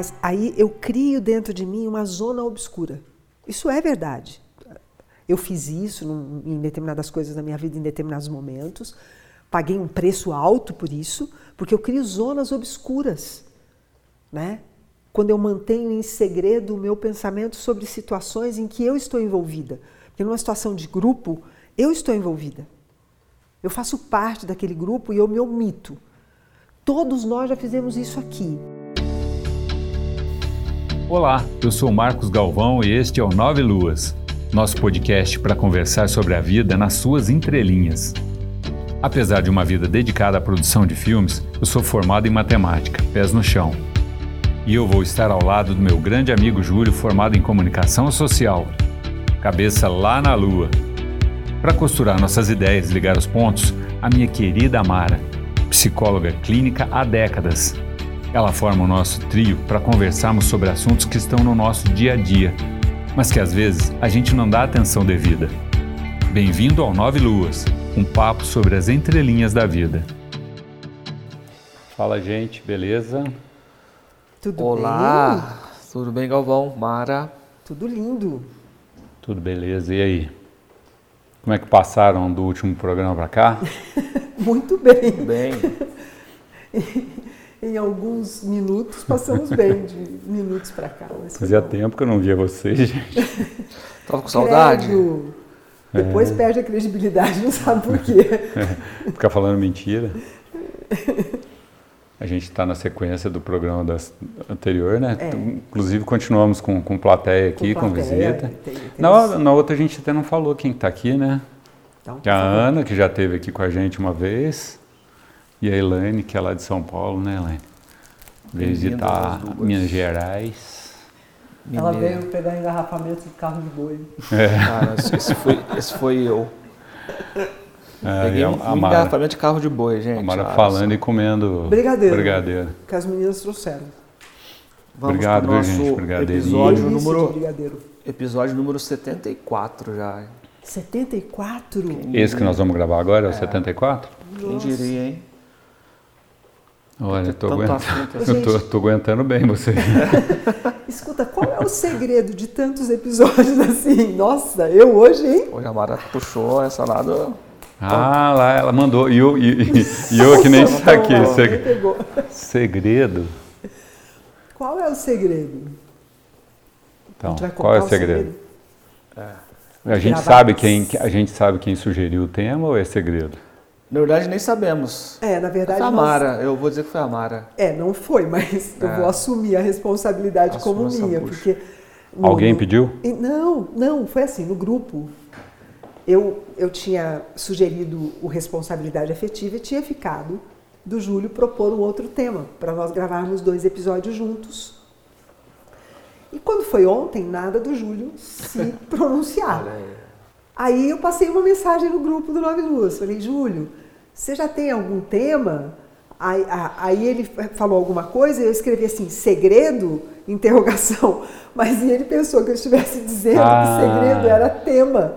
Mas aí eu crio dentro de mim uma zona obscura. Isso é verdade. Eu fiz isso em determinadas coisas da minha vida, em determinados momentos. Paguei um preço alto por isso, porque eu crio zonas obscuras, né? Quando eu mantenho em segredo o meu pensamento sobre situações em que eu estou envolvida. Porque numa situação de grupo, eu estou envolvida. Eu faço parte daquele grupo e eu me omito. Todos nós já fizemos isso aqui. Olá, eu sou Marcos Galvão e este é o Nove Luas, nosso podcast para conversar sobre a vida nas suas entrelinhas. Apesar de uma vida dedicada à produção de filmes, eu sou formado em matemática, pés no chão. E eu vou estar ao lado do meu grande amigo Júlio, formado em comunicação social, cabeça lá na lua. Para costurar nossas ideias e ligar os pontos, a minha querida Amara, psicóloga clínica há décadas ela forma o nosso trio para conversarmos sobre assuntos que estão no nosso dia a dia, mas que às vezes a gente não dá atenção devida. Bem-vindo ao Nove Luas, um papo sobre as entrelinhas da vida. Fala, gente, beleza? Tudo Olá, bem? tudo bem, Galvão? Mara? Tudo lindo. Tudo beleza, e aí? Como é que passaram do último programa para cá? Muito bem. Bem. em alguns minutos, passamos bem de minutos para cá. Fazia tempo que eu não via vocês, gente. Tava com saudade? Credo. Depois é. perde a credibilidade, não sabe por quê. É. Ficar falando mentira. A gente está na sequência do programa das, anterior, né? É. Inclusive continuamos com, com plateia aqui, com, plateia, com visita. Tem, tem na, na, outra a gente até não falou quem está aqui, né? Então, a Ana, que já esteve aqui com a gente uma vez. E a Elaine, que é lá de São Paulo, né, Elaine? Veio visitar Minas Gerais. Ela veio pegar engarrafamento de carro de boi. É. Cara, esse foi, esse foi eu. É, Peguei um, engarrafamento de carro de boi, gente. A Mara falando e comendo brigadeiro, brigadeiro. Que as meninas trouxeram. Vamos Obrigado, viu, gente? Brigadeiro. Episódio número, episódio número 74 já. 74? Esse que nós vamos gravar agora é o 74? Quem diria, hein? Olha, eu tô, aguentando, eu tô, tô aguentando bem você. Escuta, qual é o segredo de tantos episódios assim? Nossa, eu hoje, hein? Hoje a Mara puxou essa lado. Ah, lá ela mandou. E eu, e, e eu que nem saquei. Seg... Segredo. Qual é o segredo? Então, qual é o segredo? Segredo? É. A gente sabe quem a gente sabe quem sugeriu o tema ou é segredo? Na verdade, nem sabemos. É, na verdade. Foi a Mara, nós... eu vou dizer que foi a Mara. É, não foi, mas é. eu vou assumir a responsabilidade Assuma como minha, porque. No, Alguém pediu? Não, não, foi assim, no grupo. Eu, eu tinha sugerido o responsabilidade afetiva e tinha ficado do Júlio propor um outro tema, para nós gravarmos dois episódios juntos. E quando foi ontem, nada do Júlio se pronunciar. Aí eu passei uma mensagem no grupo do Nove Luas. Falei, Júlio, você já tem algum tema? Aí, aí, ele falou alguma coisa, eu escrevi assim, segredo? Interrogação. Mas ele pensou que eu estivesse dizendo ah. que segredo era tema.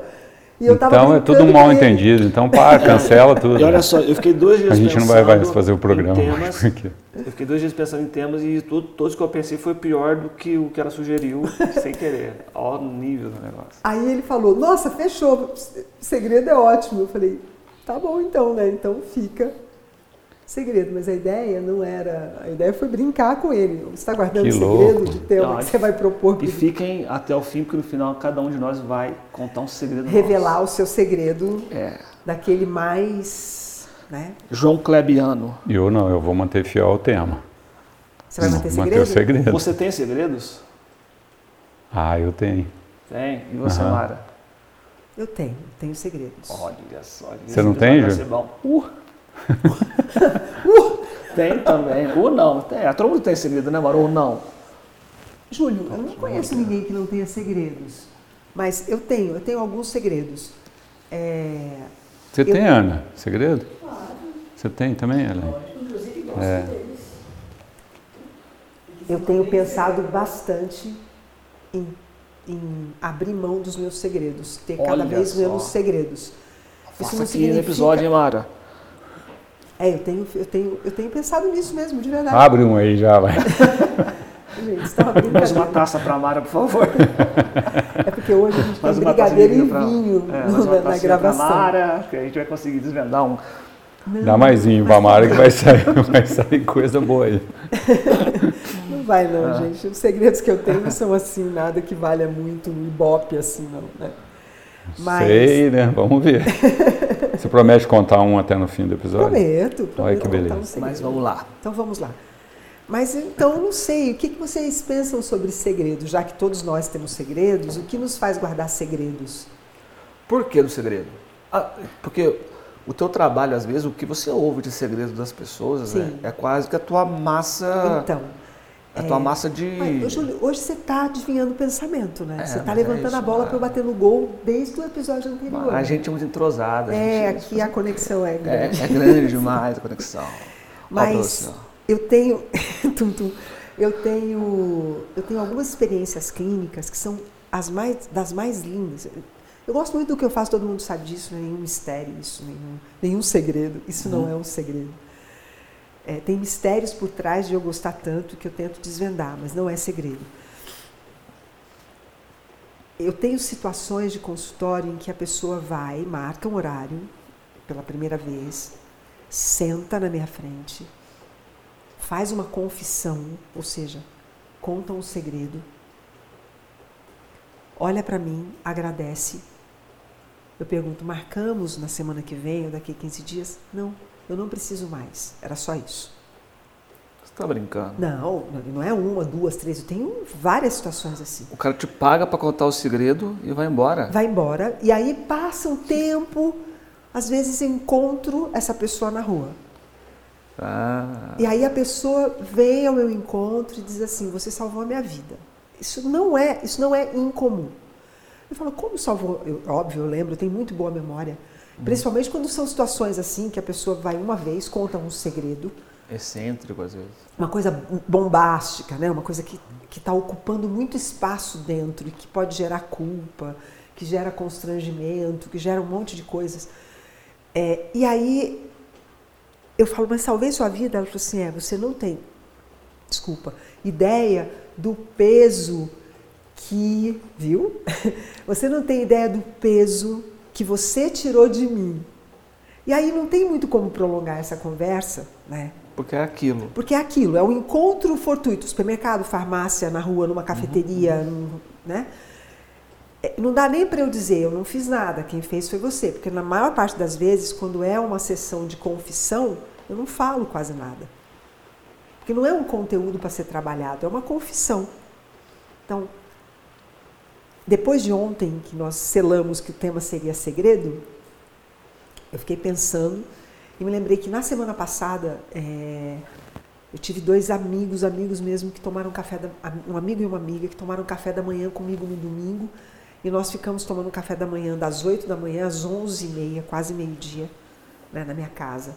então é tudo um mal entendido. Então para, cancela tudo. E olha só, eu fiquei dois dias A gente não vai mais fazer o programa. Temas, eu fiquei dois dias pensando em temas e tudo, todos que eu pensei foi pior do que o que ela sugeriu, sem querer. Ó, nível do negócio. Aí ele falou: Nossa, fechou. Segredo é ótimo. Eu falei: Tá bom então, né? Então fica segredo. Mas a ideia não era. A ideia foi brincar com ele. Você está guardando que segredo louco. de tema que você vai propor. E fiquem até o fim, porque no final cada um de nós vai contar um segredo. Revelar nosso. o seu segredo é. daquele mais. Né? João Klebiano. Eu não, eu vou manter fiel ao tema. Você vai manter, segredo? manter segredo? Você tem segredos? Ah, eu tenho. Tem? E você, uhum. Mara? Eu tenho, tenho segredos. Olha só. Você não tem, Ju? Uh. uh. Tem também. Uh, não. Tem. A todo mundo tem segredo, né, Mara? Ou não? Júlio, eu não conheço ninguém que não tenha segredos. Mas eu tenho, eu tenho alguns segredos. É... Você eu... tem, Ana, segredo? Claro. Você tem também, Ellen? Inclusive, é. Eu tenho pensado bastante em em abrir mão dos meus segredos, ter Olha cada vez só. menos segredos. Faça Isso aqui significa... episódio, hein, Mara? É, eu tenho, eu, tenho, eu tenho pensado nisso mesmo, de verdade. Abre um aí já, vai. Gente, isso tá uma Mais uma taça para a Mara, por favor. É porque hoje a gente tem Mais uma brigadeiro e pra- vinho é, no- na, na gravação. Mara, que a gente vai conseguir desvendar um. Dá mais vinho pra Mara que vai sair, vai sair coisa boa aí. Não vai não, Ah. gente. Os segredos que eu tenho não são assim, nada que valha muito no ibope assim, não, né? Mas Sei, né? Vamos ver. Você promete contar um até no fim do episódio? prometo, prometo Olha que beleza. um. Mas vamos lá. Então vamos lá. Mas então, eu não sei, o que vocês pensam sobre segredos? Já que todos nós temos segredos, o que nos faz guardar segredos? Por que do segredo? Ah, porque o teu trabalho, às vezes, o que você ouve de segredo das pessoas Sim. é, é quase que a tua massa. Então, a tua massa de. Mas, Júlio, hoje você está adivinhando o pensamento, né? É, você está é levantando isso, a bola para eu bater no gol desde o episódio anterior. A gente é muito entrosada. é, gente- aqui a conexão é É, grande. é grande demais a conexão. Mas ó. eu tenho, tum, tum, eu tenho, eu tenho algumas experiências clínicas que são as mais, das mais lindas. Eu gosto muito do que eu faço, todo mundo sabe disso, não é nenhum mistério, isso, nenhum, nenhum segredo. Isso não é um segredo. É, tem mistérios por trás de eu gostar tanto que eu tento desvendar, mas não é segredo. Eu tenho situações de consultório em que a pessoa vai, marca um horário pela primeira vez, senta na minha frente, faz uma confissão, ou seja, conta um segredo, olha para mim, agradece. Eu pergunto, marcamos na semana que vem ou daqui a 15 dias? Não, eu não preciso mais. Era só isso. Você tá brincando. Não, não é uma, duas, três. Eu tenho várias situações assim. O cara te paga pra contar o segredo e vai embora. Vai embora e aí passa um tempo, às vezes encontro essa pessoa na rua. Ah, E aí a pessoa vem ao meu encontro e diz assim: "Você salvou a minha vida". Isso não é, isso não é incomum. Eu falo: "Como salvou?". Eu, óbvio, eu lembro, eu tenho muito boa memória. Principalmente quando são situações assim que a pessoa vai uma vez, conta um segredo, excêntrico às vezes. uma coisa bombástica, né? Uma coisa que que está ocupando muito espaço dentro e que pode gerar culpa, que gera constrangimento, que gera um monte de coisas. É, e aí eu falo, mas salvei sua vida? Ela falou assim, é, você não tem, desculpa, ideia do peso que, viu? Você não tem ideia do peso que você tirou de mim. E aí não tem muito como prolongar essa conversa, né? Porque é aquilo. Porque é aquilo, é um encontro fortuito, supermercado, farmácia, na rua, numa cafeteria, num- né? É, Não dá nem para eu dizer, eu não fiz nada, quem fez foi você, porque na maior parte das vezes, quando é uma sessão de confissão, eu não falo quase nada. Porque não é um conteúdo para ser trabalhado, é uma confissão. Então, depois de ontem que nós selamos que o tema seria segredo, eu fiquei pensando e me lembrei que na semana passada é, eu tive dois amigos, amigos mesmo, que tomaram café, da, um amigo e uma amiga que tomaram café da manhã comigo no domingo e nós ficamos tomando café da manhã das 8 da manhã às 11 e meia, quase meio-dia, né, na minha casa.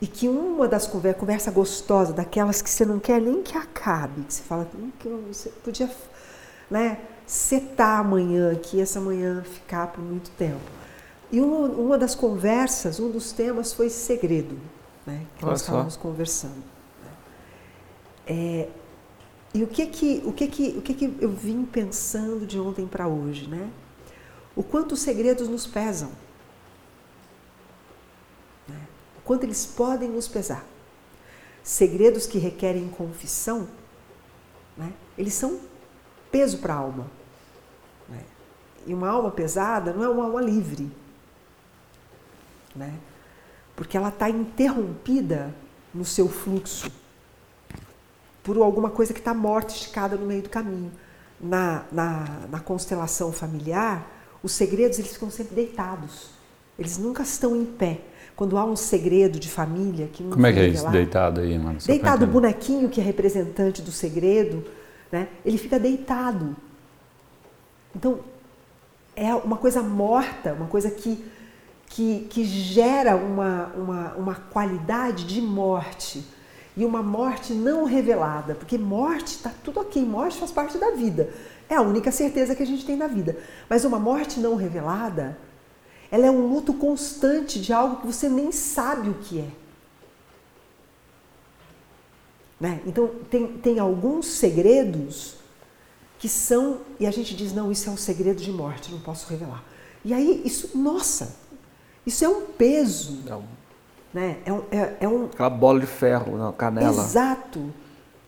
E que uma das conversas, conversa gostosa, daquelas que você não quer nem que acabe, que você fala, "Hum, que você podia né, setar amanhã aqui, essa manhã ficar por muito tempo. E uma, uma das conversas, um dos temas foi segredo, né, que Olha nós só. estávamos conversando. né. É, e o que que, o que que, o que que eu vim pensando de ontem para hoje, né? O quanto os segredos nos pesam. né? O quanto eles podem nos pesar. Segredos que requerem confissão, né? eles são peso para a alma. né? E uma alma pesada não é uma alma livre. Né? Porque ela está interrompida no seu fluxo por alguma coisa que está morta, esticada no meio do caminho. Na, na, na constelação familiar, os segredos eles ficam sempre deitados. Eles nunca estão em pé. Quando há um segredo de família que Como é que é isso, deitado aí, mano? Deitado, o bonequinho que é representante do segredo, né? ele fica deitado. Então, é uma coisa morta, uma coisa que, que, que gera uma, uma, uma qualidade de morte. E uma morte não revelada, porque morte está tudo ok, morte faz parte da vida. É a única certeza que a gente tem na vida. Mas uma morte não revelada, ela é um luto constante de algo que você nem sabe o que é. Né? Então, tem, tem alguns segredos que são, e a gente diz, não, isso é um segredo de morte, não posso revelar. E aí, isso, nossa, isso é um peso. Não. Né? É, um, é, é um, Aquela bola de ferro na canela. Exato,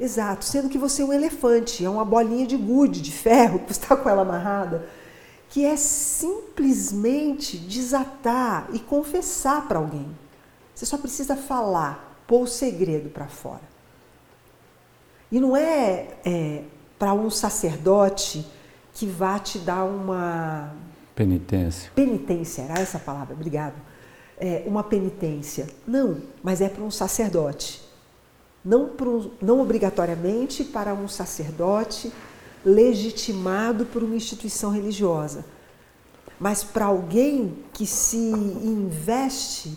exato. Sendo que você é um elefante, é uma bolinha de gude, de ferro, que você está com ela amarrada, que é simplesmente desatar e confessar para alguém. Você só precisa falar, pôr o segredo para fora. E não é, é para um sacerdote que vá te dar uma Penitência. penitência, era essa a palavra, obrigado. É, uma penitência. Não, mas é para um sacerdote. Não, um- não obrigatoriamente para um sacerdote legitimado por uma instituição religiosa, mas para alguém que se investe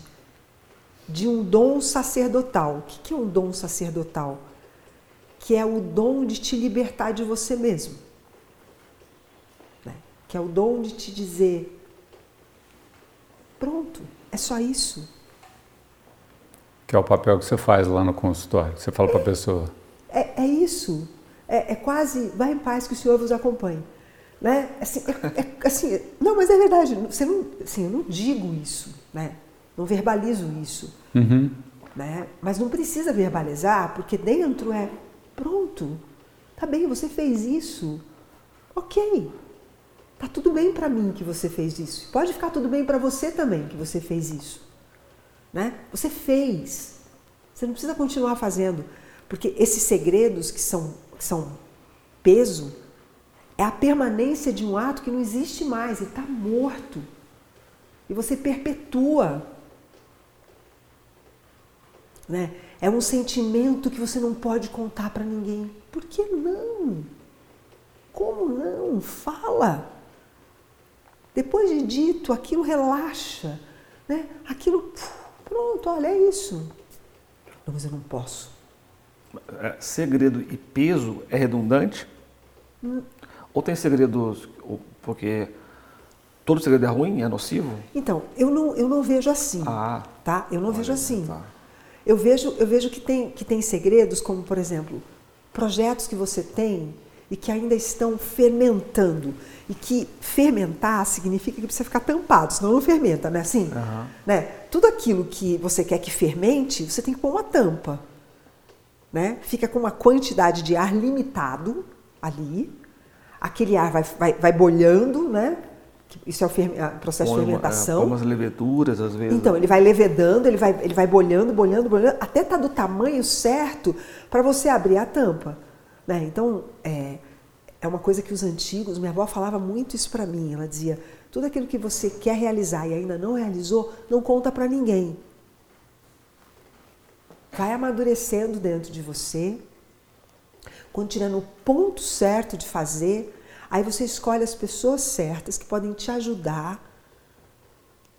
de um dom sacerdotal. O que que é um dom sacerdotal? Que é o dom de te libertar de você mesmo né? que é o dom de te dizer: pronto, é só isso. Que é o papel que você faz lá no consultório. que Você fala para a pessoa. É, é isso. É, é quase, vai em paz que o Senhor vos acompanhe. Né? Assim, é- é- assim, não, mas é verdade. Você não, assim, eu não digo isso, né? não verbalizo isso. Uhum. né? Mas não precisa verbalizar, porque dentro é pronto. Tá bem, você fez isso. Ok. Tá tudo bem para mim que você fez isso. Pode ficar tudo bem para você também que você fez isso. Né? Você fez. Você não precisa continuar fazendo, porque esses segredos que são que são peso é a permanência de um ato que não existe mais, ele está morto. E você perpetua né? É um sentimento que você não pode contar para ninguém. Por que não? Como não? Fala. Depois de dito, aquilo relaxa, né? Aquilo, pronto, olha, é isso. Não, mas eu não posso. É, segredo e peso é redundante? Hum. Ou tem segredos, porque todo segredo é ruim, é nocivo? Então, eu não, eu não vejo assim, Ah, tá? Eu não vejo assim. tá. Eu vejo, eu vejo que, tem, que tem segredos, como, por exemplo, projetos que você tem e que ainda estão fermentando. E que fermentar significa que precisa ficar tampado, senão não fermenta, né? Assim, Aham. né? Tudo aquilo que você quer que fermente, você tem que pôr uma tampa. Né? Fica com uma quantidade de ar limitado ali. Aquele ar vai, vai, vai bolhando, né? Isso é o ferme- processo Põe de é, fermentação. põe umas leveduras, às vezes. Então, ele vai levedando, ele vai, ele vai bolhando, bolhando, bolhando, até estar do tamanho certo para você abrir a tampa. Né? Então, é, é uma coisa que os antigos, minha avó falava muito isso para mim. Ela dizia: tudo aquilo que você quer realizar e ainda não realizou, não conta para ninguém. Vai amadurecendo dentro de você. Quando tiver no ponto certo de fazer, aí você escolhe as pessoas certas que podem te ajudar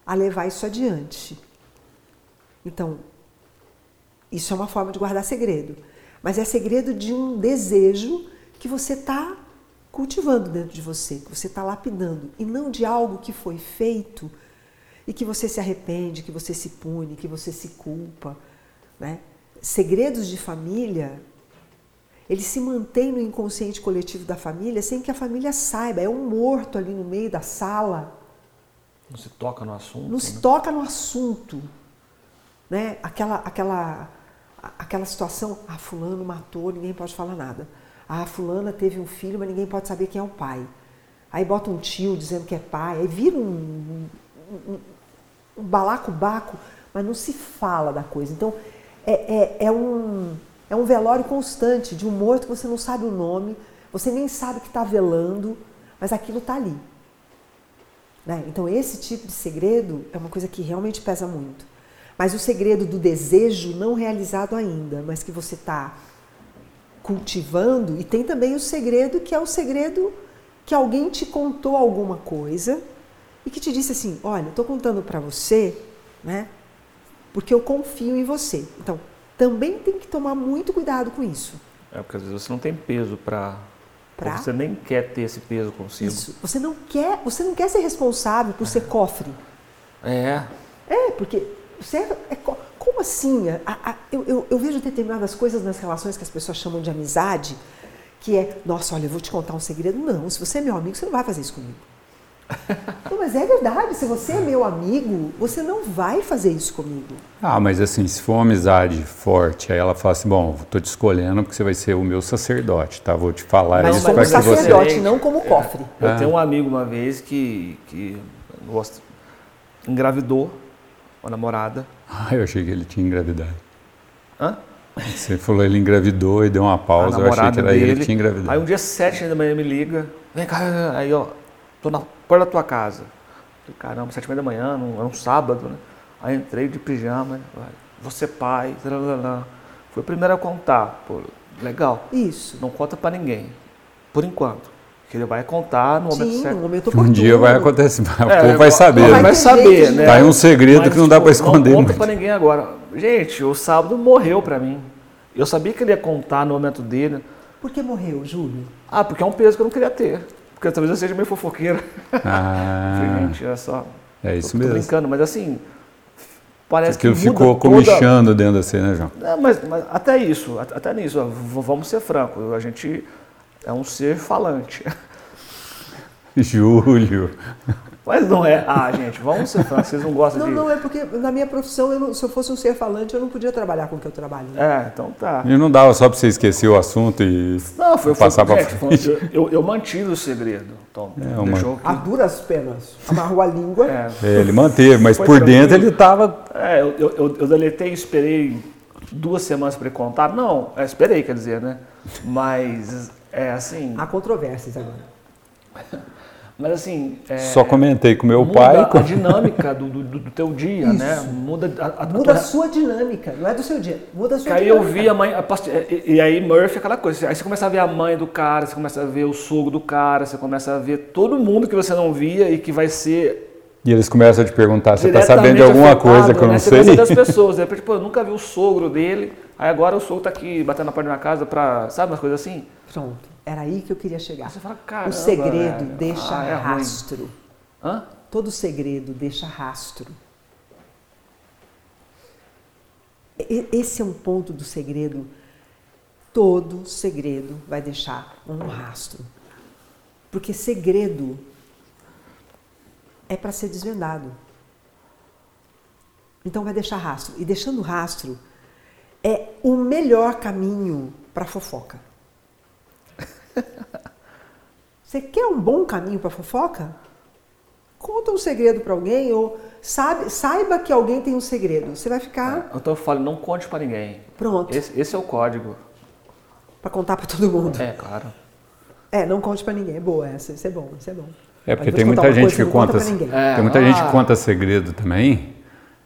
a levar isso adiante. Então, isso é uma forma de guardar segredo. Mas é segredo de um desejo que você está cultivando dentro de você, que você está lapidando, e não de algo que foi feito e que você se arrepende, que você se pune, que você se culpa. Né? Segredos de família, eles se mantêm no inconsciente coletivo da família sem que a família saiba. É um morto ali no meio da sala, Não se toca no assunto. não se né? toca no assunto, né? Aquela, aquela, aquela situação, ah, fulano matou, ninguém pode falar nada. Ah, fulana teve um filho, mas ninguém pode saber quem é o pai. Aí bota um tio dizendo que é pai, aí vira um, um, um balacobaco, mas não se fala da coisa. Então, é, é, é um, é um velório constante de um morto que você não sabe o nome, você nem sabe que está velando, mas aquilo está ali. Né? Então, esse tipo de segredo é uma coisa que realmente pesa muito. Mas o segredo do desejo não realizado ainda, mas que você está cultivando, e tem também o segredo que é o segredo que alguém te contou alguma coisa e que te disse assim: olha, estou contando para você, né? Porque eu confio em você. Então, também tem que tomar muito cuidado com isso. É porque às vezes você não tem peso para. Pra? Você nem quer ter esse peso consigo. Isso. Você não quer, você não quer ser responsável por ser cofre. É. É, porque você é, é co- como como assim? A- a- eu, eu- eu vejo determinadas coisas nas relações que as pessoas chamam de amizade, que é, nossa, olha, eu vou te contar um segredo. Não, se você é meu amigo, você não vai fazer isso comigo. Não, mas é verdade, se você é meu amigo, você não vai fazer isso comigo. Ah, mas assim, se for uma amizade forte, aí ela fala assim, bom, tô te escolhendo porque você vai ser o meu sacerdote, tá? Vou te falar Mas isso como para que você... sacerdote, você- não como cofre. Eu Ah. tenho um amigo uma vez que, que gosta, engravidou uma namorada. Ah, eu achei que ele tinha engravidado. Hã? Você falou ele engravidou e deu uma a pausa, eu achei que era ele dele. que tinha engravidado. Aí um dia sete da manhã me liga, vem cá, aí ó, tô na porta da tua casa. Falei, caramba, sete e meia da manhã, num- era um sábado, né? Aí entrei de pijama, você pai. Foi o primeiro a contar, pô, legal. Isso. Não conta pra ninguém, por enquanto. Que ele vai contar no momento Sim, certo. no momento Um dia vai acontecer, o É, povo vai saber, Vai, né? vai saber, né? Tá aí um segredo Mas, que não dá pra tipo, esconder Não conta muito. pra ninguém agora. Gente, o sábado morreu pra mim. Eu sabia que ele ia contar no momento dele. Por que morreu, Júlio? Ah, porque é um peso que eu não queria ter. Porque talvez eu seja meio fofoqueiro. Falei, Ah, gente, é só. é isso tô, mesmo. Tô brincando, mas assim. Parece Aquilo que ficou toda- comichando dentro da cena, né, João? Não, mas, mas até isso, at- até nisso, ó, vamos ser francos. A gente é um ser falante. Júlio. Mas não é. Ah, gente, vamos ser francos. Vocês não gostam Não, de. não, é porque na minha profissão, eu não- se eu fosse um ser falante, eu não podia trabalhar com o que eu trabalho. né? É, então tá. E não dava só pra você esquecer o assunto e Não, foi, passar pra gente, frente. foi- eu, eu mantive o segredo. Então, É, uma- que- A duras penas. Amarrou a língua. É, É, ele manteve, mas Foi por tranquilo. dentro ele tava. é, eu, eu, eu, eu deletei e esperei duas semanas para ele contar. Não, é, esperei, quer dizer, né? Mas, é assim. Há controvérsias agora. Mas assim. É, Só comentei com meu muda pai. a com- dinâmica do, do, do teu dia, Isso. né? Muda a, a, Muda a a tua- sua dinâmica, não é do seu dia. Muda a sua Que aí eu dinâmica. vi a mãe. a past- e, e aí Murphy é aquela coisa. Aí você começa a ver a mãe do cara, você começa a ver o sogro do cara, você começa a ver todo mundo que você não via e que vai ser E eles começam a te perguntar: você tá diretamente sabendo de alguma afetado, coisa que eu né? não Você a ver sei? das pessoas. De repente, pô, eu nunca vi o sogro dele. Aí agora o sogro tá aqui batendo na porta da minha casa pra. Sabe umas coisas assim? Pronto, era aí que eu queria chegar. Você fala, caramba. o segredo velho. deixa Ah, é rastro. Hã? Todo segredo deixa rastro. Esse é um ponto do segredo. Todo segredo vai deixar um rastro. Porque segredo é para ser desvendado. Então vai deixar rastro. E deixando rastro é o melhor caminho para fofoca. Você quer um bom caminho para fofoca? Conta um segredo para alguém ou sabe, saiba que alguém tem um segredo. Você vai ficar Então eu falo, não conte pra ninguém. pronto Esse, esse é o código. para contar para todo mundo. É, claro. É, não conte para ninguém. É boa essa, isso é bom, isso é bom. É porque tem muita gente coisa, que conta conta. É, Tem muita gente ah. que conta segredo também,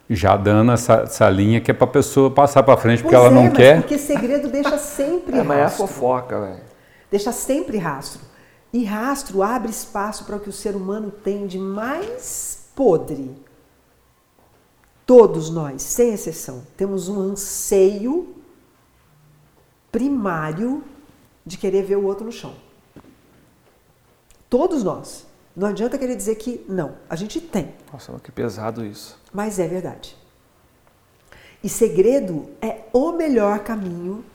já dando essa, essa linha que é pra pessoa passar pra frente porque Pois ela é, não mas quer. Porque segredo deixa sempre É, mas é rastro. fofoca, velho. Deixa sempre rastro. E rastro abre espaço para o que o ser humano tem de mais podre. Todos nós, sem exceção, temos um anseio primário de querer ver o outro no chão. Todos nós. Não adianta querer dizer que não. A gente tem. Nossa, que pesado isso. Mas é verdade. E segredo é o melhor caminho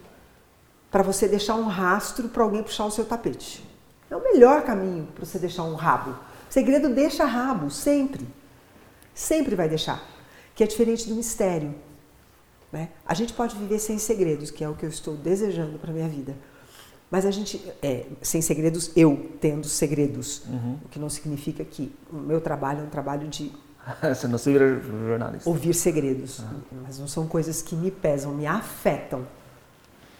para você deixar um rastro para alguém puxar o seu tapete. É o melhor caminho para você deixar um rabo. Segredo deixa rabo, sempre. Sempre vai deixar. Que é diferente do mistério. Né? A gente pode viver sem segredos, que é o que eu estou desejando para minha vida. Mas a gente, é, sem segredos, eu tendo segredos. O que não significa que o meu trabalho é um trabalho de Você não se vira jornalista. ouvir segredos, mas não são coisas que me pesam, me afetam.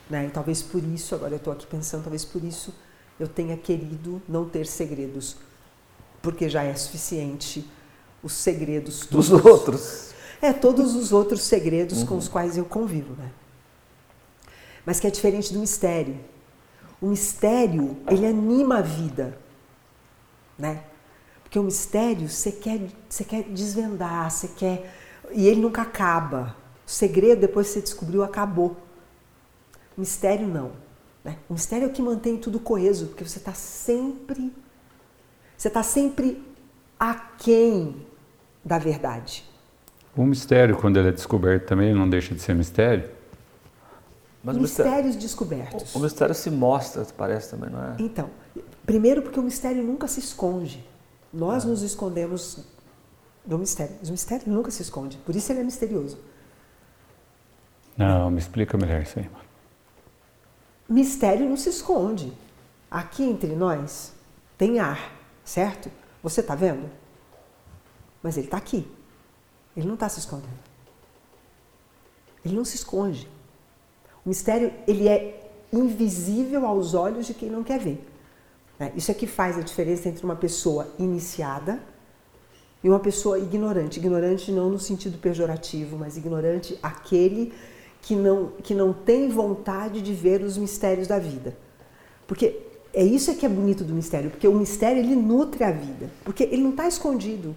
Né? E talvez por isso, agora eu estou aqui pensando, talvez por isso eu tenha querido não ter segredos, porque já é suficiente os segredos Dos todos. outros. É, todos os outros segredos com os quais eu convivo, né? Mas que é diferente do mistério. O mistério, ele anima a vida, né? Porque o mistério, você quer, você quer desvendar, você quer... E ele nunca acaba. O segredo, depois que você descobriu, acabou. O mistério, não. Né? O mistério é o que mantém tudo coeso, porque você está sempre... Você está sempre aquém da verdade. O mistério, quando ele é descoberto também, não deixa de ser mistério? Mas o Mistérios mistério, descobertos. o mistério se mostra, parece também, não é? Então, primeiro porque o mistério nunca se esconde. Nós nos escondemos do mistério. Mas o mistério nunca se esconde. Por isso ele é misterioso. Não, me explica melhor isso aí, mano. Mistério não se esconde. Aqui entre nós tem ar, certo? Você está vendo? Mas ele está aqui. Ele não está se escondendo. Ele não se esconde. O mistério ele é invisível aos olhos de quem não quer ver. né? Isso é que faz a diferença entre uma pessoa iniciada e uma pessoa ignorante. Ignorante não no sentido pejorativo, mas ignorante aquele que não, que não tem vontade de ver os mistérios da vida. Porque é isso é que é bonito do mistério, porque o mistério ele nutre a vida, porque ele não está escondido.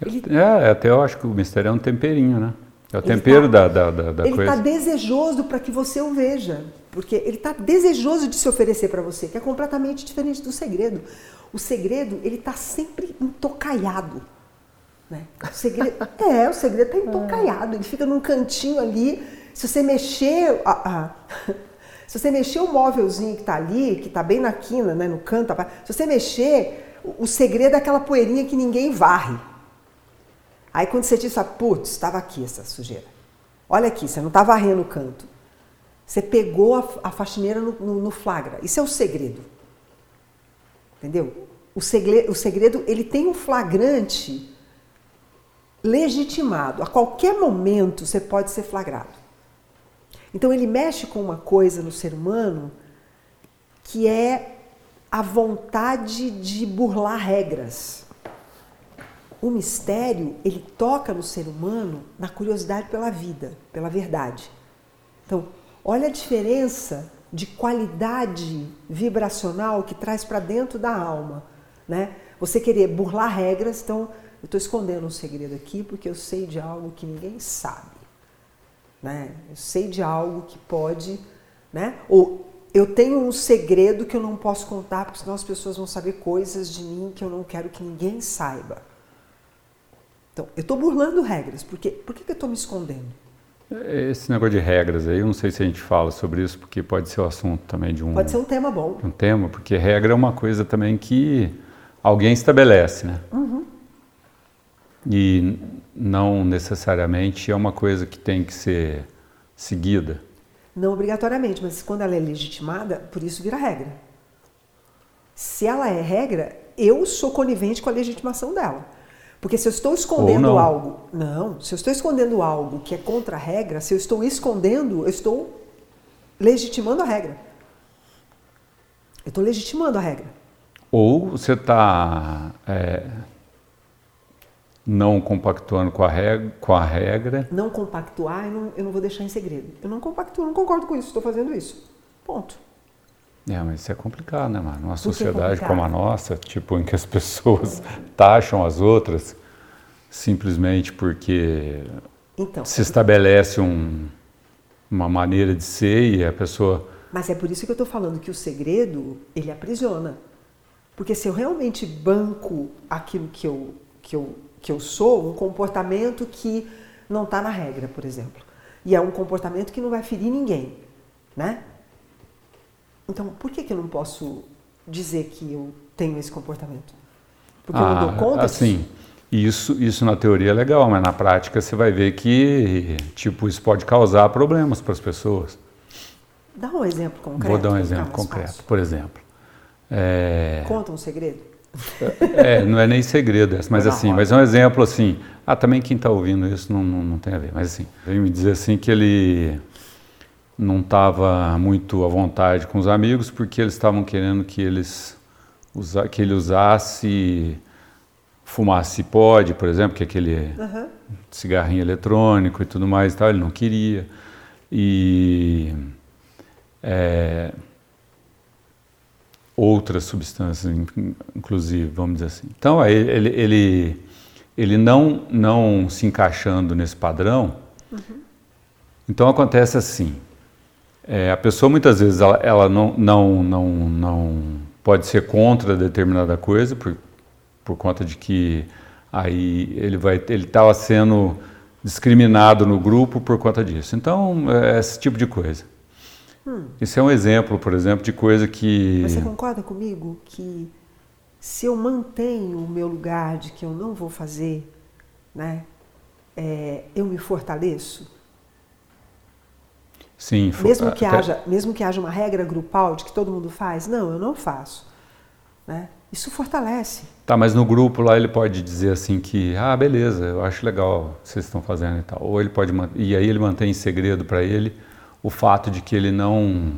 Ele É, até eu acho que o mistério é um temperinho, né? É o Ele tempero tá- da, da, da, ele está coisa. desejoso para que você o veja, porque ele está desejoso de se oferecer para você, que é completamente diferente do segredo. O segredo ele está sempre entocaiado. Né? O segredo, é, o segredo está entocaiado, ele fica num cantinho ali. Se você mexer, se você mexer o móvelzinho que está ali, que está bem na quina, né, no canto, se você mexer, o, o segredo é aquela poeirinha que ninguém varre. Aí quando você diz, putz, estava aqui essa sujeira. Olha aqui, você não está varrendo o canto. Você pegou a, a faxineira no, no- no flagra. Isso é o segredo. Entendeu? O segredo, o segredo, ele tem um flagrante legitimado. A qualquer momento você pode ser flagrado. Então ele mexe com uma coisa no ser humano que é a vontade de burlar regras. O mistério, ele toca no ser humano na curiosidade pela vida, pela verdade. Então, olha a diferença de qualidade vibracional que traz para dentro da alma, né? Você querer burlar regras, então eu estou escondendo um segredo aqui porque eu sei de algo que ninguém sabe, né? Eu sei de algo que pode, né? Ou eu tenho um segredo que eu não posso contar porque senão as pessoas vão saber coisas de mim que eu não quero que ninguém saiba. Então, eu estou burlando regras. Por quê? Por que, que eu estou me escondendo? Esse negócio de regras aí, eu não sei se a gente fala sobre isso, porque pode ser o assunto também de um, Pode ser um tema bom. um tema, porque regra é uma coisa também que alguém estabelece, né? Uhum. E não necessariamente é uma coisa que tem que ser seguida. Não obrigatoriamente, mas quando ela é legitimada, por isso vira regra. Se ela é regra, eu sou conivente com a legitimação dela. Porque se eu estou escondendo não. algo, não, se eu estou escondendo algo que é contra a regra, se eu estou escondendo, eu estou legitimando a regra. Eu estou legitimando a regra. Ou você está não compactuando com a, regra, com a regra, Não compactuar, eu não, eu não vou deixar em segredo. Eu não compactuo, eu não concordo com isso, estou fazendo isso. Ponto. É, mas isso é complicado, né, mano? Uma que sociedade complicado? como a nossa, tipo, em que as pessoas taxam as outras simplesmente porque Então, se estabelece um, uma maneira de ser e a pessoa. Mas é por isso que eu estou falando que o segredo, ele aprisiona. Porque se eu realmente banco aquilo que eu, que eu, que eu sou, um comportamento que não está na regra, por exemplo, e é um comportamento que não vai ferir ninguém, né? Então, por que, que eu não posso dizer que eu tenho esse comportamento? Porque eu não dou conta disso? Ah, assim, isso, isso na teoria é legal, mas na prática você vai ver que, tipo, isso pode causar problemas para as pessoas. Dá um exemplo concreto. Vou dar um exemplo concreto, fácil. por exemplo. É, Conta um segredo? É, não é nem segredo, essa, mas assim, mas é um exemplo assim. Ah, também quem está ouvindo isso não, não, não tem a ver, mas assim, veio me dizer assim que ele não estava muito à vontade com os amigos porque eles estavam querendo que eles usa, que ele usasse fumasse pod, por exemplo, que é aquele Aham. cigarrinho eletrônico e tudo mais e tal, ele não queria. E é, outras substâncias, in- inclusive, vamos dizer assim. Então, ele, ele, ele não, não se encaixando nesse padrão, então acontece assim, é, a pessoa muitas vezes ela, ela não, não, não, não pode ser contra determinada coisa por, por conta de que aí ele vai ele estava sendo discriminado no grupo por conta disso. Então, é esse tipo de coisa. Hum. Isso é um exemplo, por exemplo, de coisa que. Mas você concorda comigo que se eu mantenho o meu lugar de que eu não vou fazer, né, é, eu me fortaleço? Sim. Mesmo que, até... haja, mesmo que haja uma regra grupal de que todo mundo faz, não, eu não faço. Né? Isso fortalece. Tá, mas no grupo lá ele pode dizer assim que, ah, beleza, eu acho legal o que vocês estão fazendo e tal. Ou ele pode e aí ele mantém em segredo para ele o fato de que ele não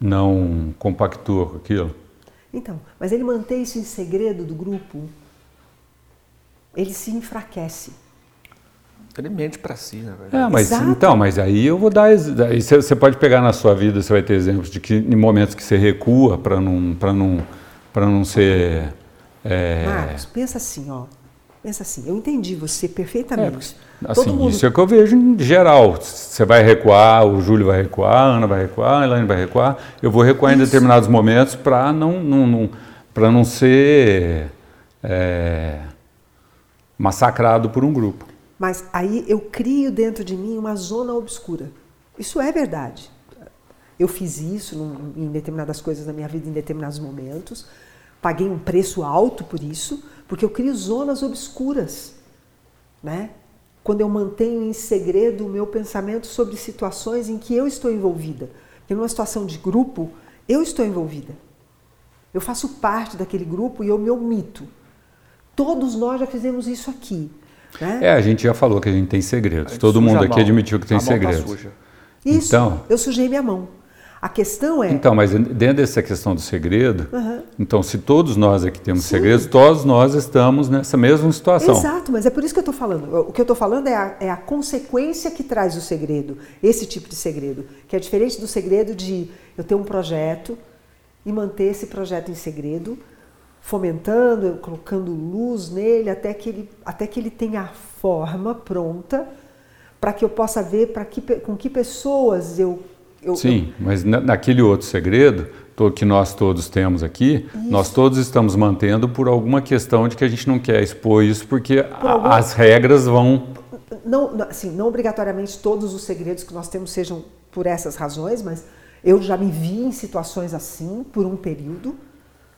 não compactua com aquilo. Então, mas ele mantém isso em segredo do grupo, ele se enfraquece. Ele mente para si, na verdade. É, mas então, mas aí eu vou dar. Aí você pode pegar na sua vida, você vai ter exemplos de que em momentos que você recua para não, para não, para não ser. É... Marcos, pensa assim, ó. Pensa assim, eu entendi você perfeitamente. É, assim, mundo... Isso é o que eu vejo em geral. Você vai recuar, o Júlio vai recuar, a Ana vai recuar, a Elaine vai recuar. Eu vou recuar isso. em determinados momentos para não, não, não, para não ser é, massacrado por um grupo. Mas aí eu crio dentro de mim uma zona obscura. Isso é verdade. Eu fiz isso em determinadas coisas na minha vida, em determinados momentos. Paguei um preço alto por isso, porque eu crio zonas obscuras. Né? Quando eu mantenho em segredo o meu pensamento sobre situações em que eu estou envolvida. Porque numa situação de grupo, eu estou envolvida. Eu faço parte daquele grupo e eu me omito. Todos nós já fizemos isso aqui. Né? É, a gente já falou que a gente tem segredos. Gente Todo mundo aqui admitiu que tem a segredos. Tá suja. Isso, então, eu sujei minha mão. A questão é. Então, mas dentro dessa questão do segredo, uhum. então, se todos nós aqui temos Sim. segredos, todos nós estamos nessa mesma situação. Exato, mas é por isso que eu estou falando. O que eu estou falando é a, é a, consequência que traz o segredo, esse tipo de segredo, que é diferente do segredo de eu ter um projeto e manter esse projeto em segredo, fomentando, colocando luz nele até que ele, até que ele tenha a forma pronta para que eu possa ver para que, com que pessoas eu. Eu Sim, eu... mas naquele outro segredo que nós todos temos aqui, isso. nós todos estamos mantendo por alguma questão de que a gente não quer expor isso porque alguma... as regras vão. Não, assim, não obrigatoriamente todos os segredos que nós temos sejam por essas razões, mas eu já me vi em situações assim por um período,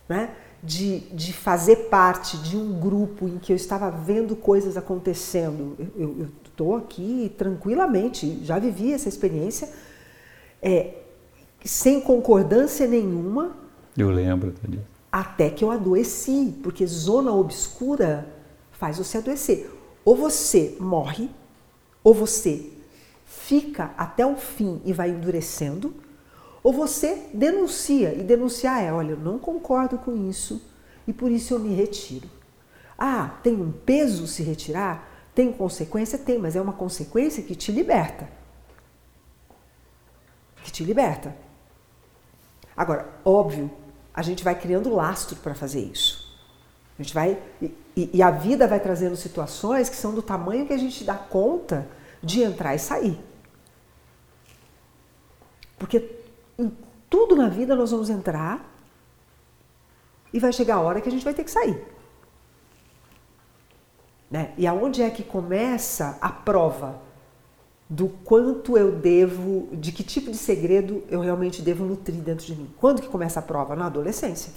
né? de, de fazer parte de um grupo em que eu estava vendo coisas acontecendo. Eu estou aqui tranquilamente, já vivi essa experiência, é, sem concordância nenhuma. Eu lembro. Até que eu adoeci, porque zona obscura faz você adoecer. Ou você morre, ou você fica até o fim e vai endurecendo, ou você denuncia, e denunciar é: olha, eu não concordo com isso e por isso eu me retiro. Ah, tem um peso se retirar? Tem consequência? Tem, mas é uma consequência que te liberta. Que te liberta. Agora, óbvio, a gente vai criando lastro para fazer isso. A gente vai. E, e, a vida vai trazendo situações que são do tamanho que a gente dá conta de entrar e sair. Porque em tudo na vida nós vamos entrar e vai chegar a hora que a gente vai ter que sair. Né? E aonde é que começa a prova do quanto eu devo, de que tipo de segredo eu realmente devo nutrir dentro de mim? Quando que começa a prova? Na adolescência.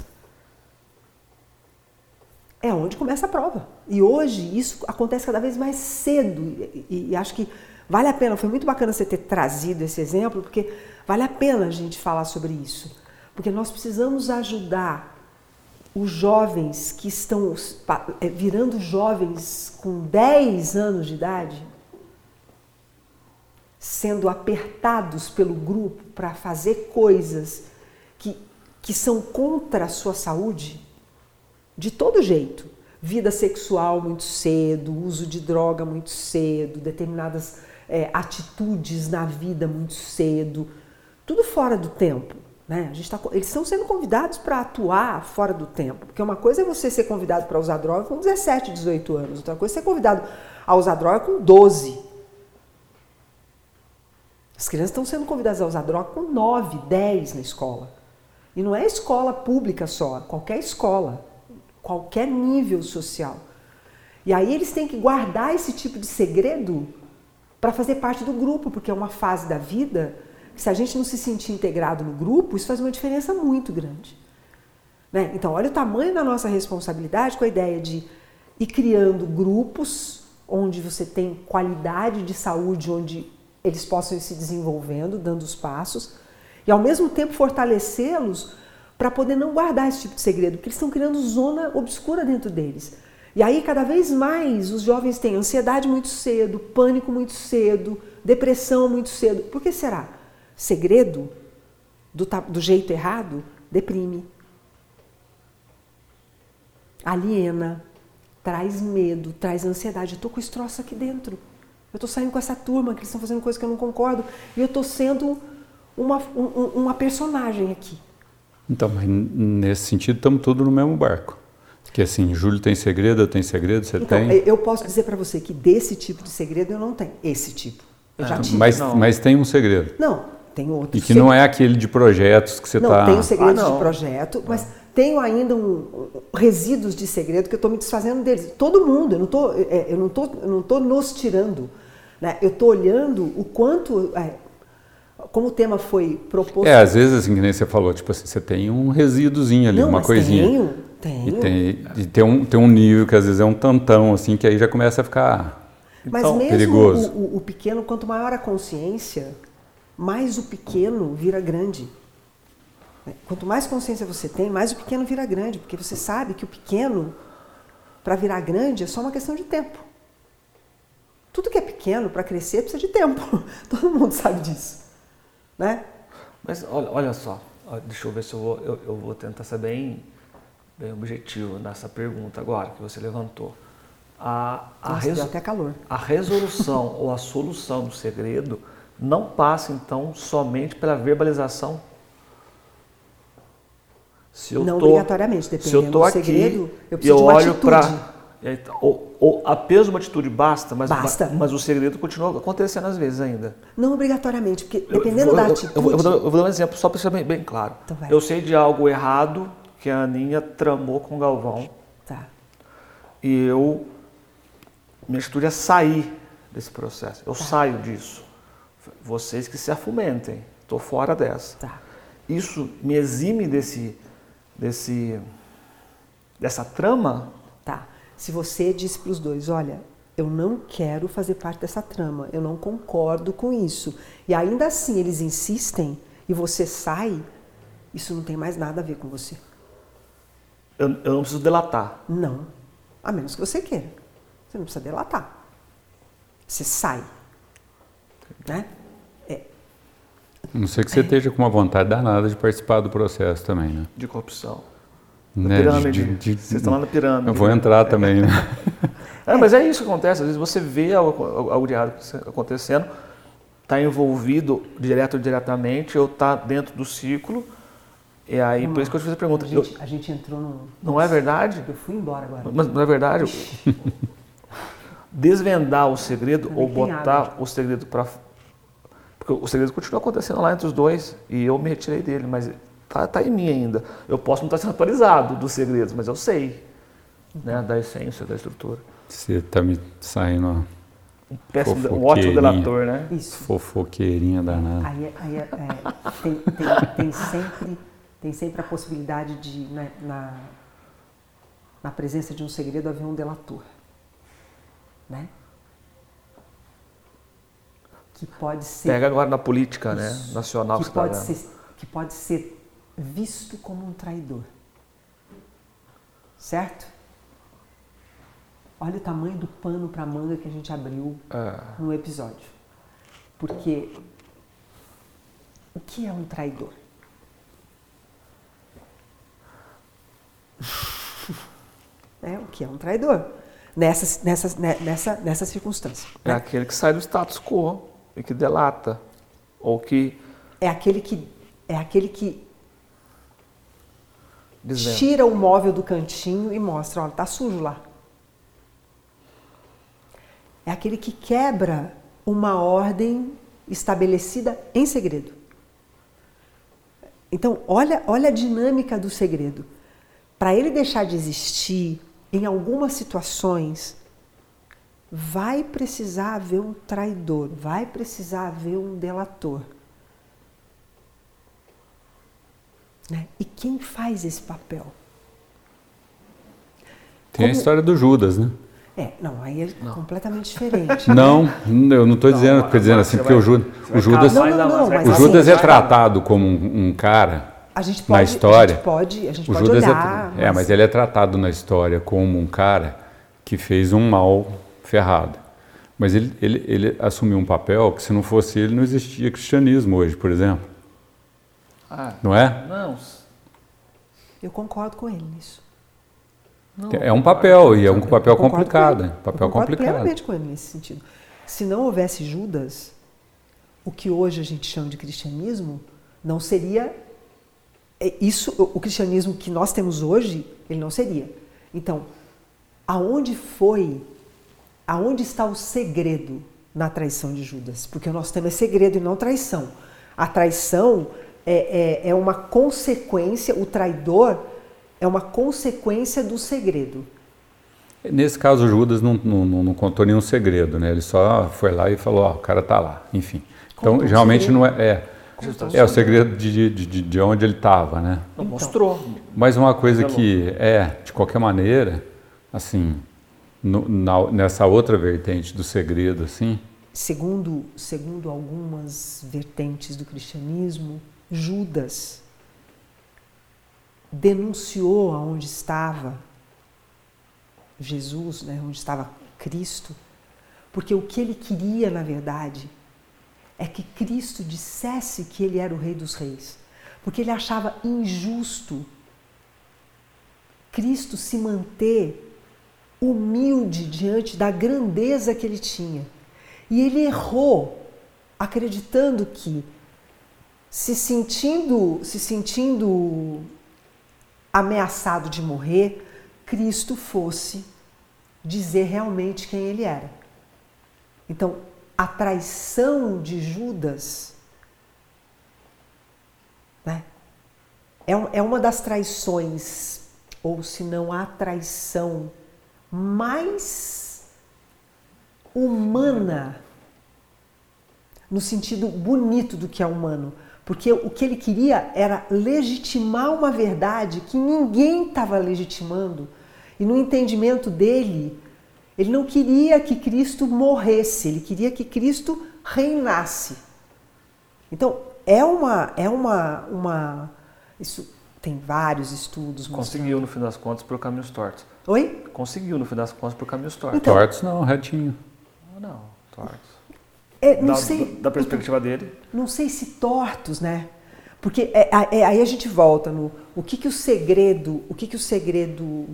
É onde começa a prova. E hoje isso acontece cada vez mais cedo. E, e acho que vale a pena, foi muito bacana você ter trazido esse exemplo, porque Vale a pena a gente falar sobre isso, porque nós precisamos ajudar os jovens que estão é, virando jovens com 10 anos de idade, sendo apertados pelo grupo para fazer coisas que, que são contra a sua saúde, de todo jeito. Vida sexual muito cedo, uso de droga muito cedo, determinadas é, atitudes na vida muito cedo, tudo fora do tempo. Né? Tá, eles estão sendo convidados para atuar fora do tempo. Porque uma coisa é você ser convidado para usar droga com 17, 18 anos, outra coisa é ser convidado a usar droga com 12. As crianças estão sendo convidadas a usar droga com 9, 10 na escola. E não é escola pública só, qualquer escola, qualquer nível social. E aí eles têm que guardar esse tipo de segredo para fazer parte do grupo, porque é uma fase da vida que se a gente não se sentir integrado no grupo, isso faz uma diferença muito grande. Né? Então, olha o tamanho da nossa responsabilidade com a ideia de ir criando grupos onde você tem qualidade de saúde, onde eles possam ir se desenvolvendo, dando os passos, e ao mesmo tempo fortalecê-los para poder não guardar esse tipo de segredo, porque eles estão criando zona obscura dentro deles. E aí, cada vez mais, os jovens têm ansiedade muito cedo, pânico muito cedo, depressão muito cedo. Por que será? Segredo, do, do jeito errado, deprime, aliena, traz medo, traz ansiedade. Eu estou com esse troço aqui dentro. Eu estou saindo com essa turma que eles estão fazendo coisas que eu não concordo e eu estou sendo uma, um, uma personagem aqui. Então, mas nesse sentido, estamos todos no mesmo barco. Porque assim, Júlio tem segredo, eu tenho segredo, você então, tem. Eu posso dizer para você que desse tipo de segredo eu não tenho. Esse tipo. Eu já ah, tive. Mas, mas tem um segredo. Não, tem outro. E que não é aquele de projetos que você está. Não, tá... tem o segredo ah, de projeto, mas tenho ainda um, resíduos de segredo que eu estou me desfazendo deles. Todo mundo, eu não estou, é, eu não tô, eu não tô nos tirando. Né? Eu estou olhando o quanto. É, como o tema foi proposto. É, às vezes, assim, que nem você falou, tipo assim, você tem um resíduozinho ali, não, uma coisinha. Tenho, tenho. E tem, e tem, um, tem um nível que às vezes é um tantão, assim, que aí já começa a ficar Mas então, mesmo perigoso. O, o, o pequeno, quanto maior a consciência, mais o pequeno vira grande. Quanto mais consciência você tem, mais o pequeno vira grande, porque você sabe que o pequeno, para virar grande, é só uma questão de tempo. Tudo que é pequeno para crescer precisa de tempo. Todo mundo sabe disso. Né? Mas olha, olha só, deixa eu ver se eu vou, eu, eu vou tentar ser bem, bem objetivo nessa pergunta agora que você levantou. A, a, Nossa, reso até calor. a resolução ou a solução do segredo não passa então somente pela verbalização se eu não tô, obrigatoriamente, dependendo se eu tô do aqui, segredo, eu preciso eu de uma olho atitude. Pra, ou, ou apenas uma atitude basta, mas, basta. mas o segredo continua acontecendo às vezes ainda. Não obrigatoriamente, porque dependendo eu, da eu, atitude... Eu, vou, eu, vou, dar um exemplo só para ser bem, bem claro. Então eu sei de algo errado que a Aninha tramou com o Galvão. Tá. E eu... Minha atitude é sair desse processo. Eu tá. saio disso. Vocês que se afumentem. Estou fora dessa. Tá. Isso me exime desse desse dessa trama? Se você disse para os dois, olha, eu não quero fazer parte dessa trama, eu não concordo com isso, e ainda assim eles insistem e você sai, isso não tem mais nada a ver com você. Eu, eu não preciso delatar. Não. A menos que você queira. Você não precisa delatar. Você sai. Né? A não ser que você esteja com uma vontade danada de participar do processo também, né? De corrupção. Né? pirâmide. De, de, de, Vocês estão lá na pirâmide. Eu vou entrar também, né? É, mas é isso que acontece. Às vezes você vê algo, algo de errado acontecendo, está envolvido direto ou diretamente, ou está dentro do ciclo. E aí, por isso que eu te fiz a pergunta. A gente, eu, a gente entrou no. Não é verdade? Eu fui embora agora. Mas não é verdade? Desvendar o segredo ou botar o segredo para porque o segredo continua acontecendo lá entre os dois e eu me retirei dele, mas tá, tá em mim ainda. Eu posso não estar sendo atualizado dos segredos, mas eu sei né, da essência, da estrutura. Você está me saindo um, péssimo, um ótimo delator, né? Isso. Fofoqueirinha danada. Aí, aí é, tem, tem, tem, sempre, tem sempre a possibilidade de, né, na, na presença de um segredo, haver um delator. Né? que pode ser. Pega agora na política né, nacional que, que pode tá ser Que pode ser visto como um traidor. Certo? Olha o tamanho do pano para manga que a gente abriu é. no episódio. Porque o que é um traidor? é o que é um traidor nessa, nessa, nessa, nessa circunstância. É né? aquele que sai do status quo e que delata ou que é aquele que é aquele que Tira o móvel do cantinho e mostra, olha, tá sujo lá. É aquele que quebra uma ordem estabelecida em segredo. Então, olha, olha a dinâmica do segredo. Para ele deixar de existir, em algumas situações, vai precisar haver um traidor, vai precisar haver um delator. Né? E quem faz esse papel? Tem Como... a história do Judas, né? É, não, aí é não. completamente diferente. Não, eu não estou dizendo, estou dizendo assim, porque vai, o Judas, o Judas, não, não, não, o Judas assim, é tratado como um, um cara pode, na história. A gente pode, a gente o pode Judas é olhar. É, mas... é, mas ele é tratado na história como um cara que fez um mal ferrado. Mas ele, ele, ele assumiu um papel que se não fosse ele não existia cristianismo hoje, por exemplo. Ah, não é? Não. Eu concordo com ele nisso. Não, é um papel, e é um papel complicado. Com papel eu complicado. plenamente com ele nesse sentido. Se não houvesse Judas, o que hoje a gente chama de cristianismo não seria é, isso, o cristianismo que nós temos hoje, ele não seria. Então, aonde foi, aonde está o segredo na traição de Judas? Porque o nosso tema é segredo e não traição. A traição é, é, é uma consequência, o traidor é uma consequência do segredo. Nesse caso, Judas não, não, não, contou nenhum segredo, né? Ele só foi lá e falou, ó, oh, o cara tá lá, enfim. Então, Contou geralmente não é... é é o segredo de, de, de onde ele estava, né? Não então, mostrou. Mas uma coisa que é, de qualquer maneira, assim, no, na, nessa outra vertente do segredo, assim. Segundo, segundo algumas vertentes do cristianismo, Judas denunciou aonde estava Jesus, né, onde estava Cristo, porque o que ele queria, na verdade, é que Cristo dissesse que ele era o Rei dos Reis, porque ele achava injusto Cristo se manter humilde diante da grandeza que ele tinha. E ele errou, acreditando que se sentindo, se sentindo ameaçado de morrer, Cristo fosse dizer realmente quem ele era. Então, a traição de Judas né, é, é uma das traições, ou se não a traição mais humana, no sentido bonito do que é humano, porque o que ele queria era legitimar uma verdade que ninguém estava legitimando. E no entendimento dele, ele não queria que Cristo morresse, ele queria que Cristo reinasse. Então, é uma é uma uma isso tem vários estudos. Conseguiu no fim das contas por caminhos tortos. Oi? Conseguiu no fim das contas por caminhos tortos. Então, tortos não, retinho. Não, tortos. É, não da, sei, da perspectiva dele. Não sei se tortos, né? Porque é, é, aí a gente volta no o que, que o segredo, o que, que o segredo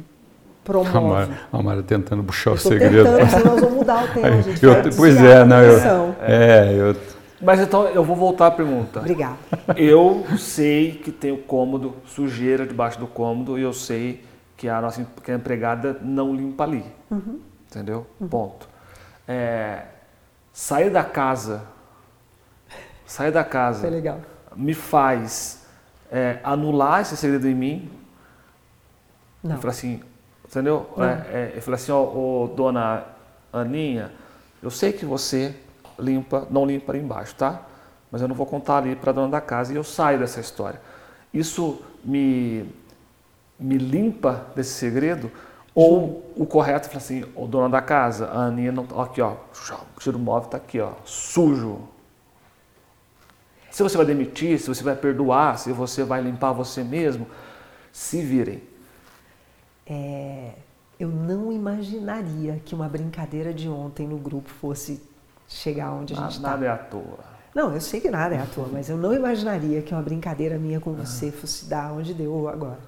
promove. A Mara, a Mara tentando puxar o segredo. Tentando, nós vamos mudar o tema. Gente eu, pois é, não, eu, é, eu. Mas então eu vou voltar à pergunta. Obrigada. Eu sei que tem o cômodo, sujeira debaixo do cômodo, e eu sei que a nossa que a empregada não limpa ali. Uhum. Entendeu? Uhum. Ponto. É, sair da casa, sair da casa, me faz é, anular esse segredo em mim. Não. Eu falei assim, entendeu? É, é, eu falei assim, ó, oh, dona Aninha, eu sei que você limpa, não limpa ali embaixo, tá? Mas eu não vou contar ali para a dona da casa e eu saio dessa história. Isso me, me limpa desse segredo ou o correto é assim, o dono da casa, a Aninha não aqui ó, o tiro móvel está aqui ó, sujo. Se você vai demitir, se você vai perdoar, se você vai limpar você mesmo, se virem. É, eu não imaginaria que uma brincadeira de ontem no grupo fosse chegar onde a gente está. Nada é à toa. Não, eu sei que nada é à toa, mas eu não imaginaria que uma brincadeira minha com você fosse dar onde deu agora.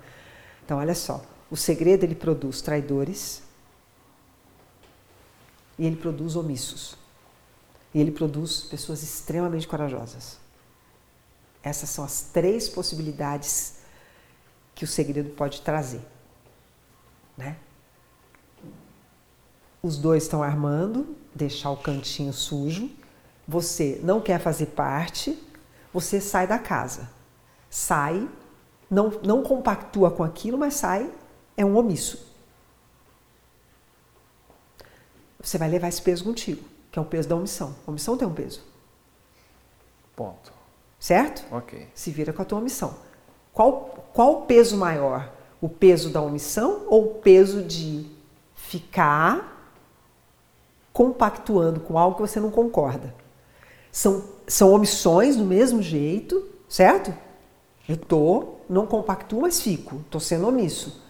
Então, olha só. O segredo ele produz traidores e ele produz omissos. E ele produz pessoas extremamente corajosas. Essas são as três possibilidades que o segredo pode trazer. Né? Os dois estão armando, deixar o cantinho sujo. Você não quer fazer parte, você sai da casa. Sai, não, não compactua com aquilo, mas sai é um omisso. você vai levar esse peso contigo, que é o peso da omissão. A omissão tem um peso. Ponto. Certo? Ok. Se vira com a tua omissão. Qual, qual o peso maior? O peso da omissão ou o peso de ficar compactuando com algo que você não concorda? São, são omissões do mesmo jeito, certo? Eu tô, não compactuo, mas fico, tô sendo omisso.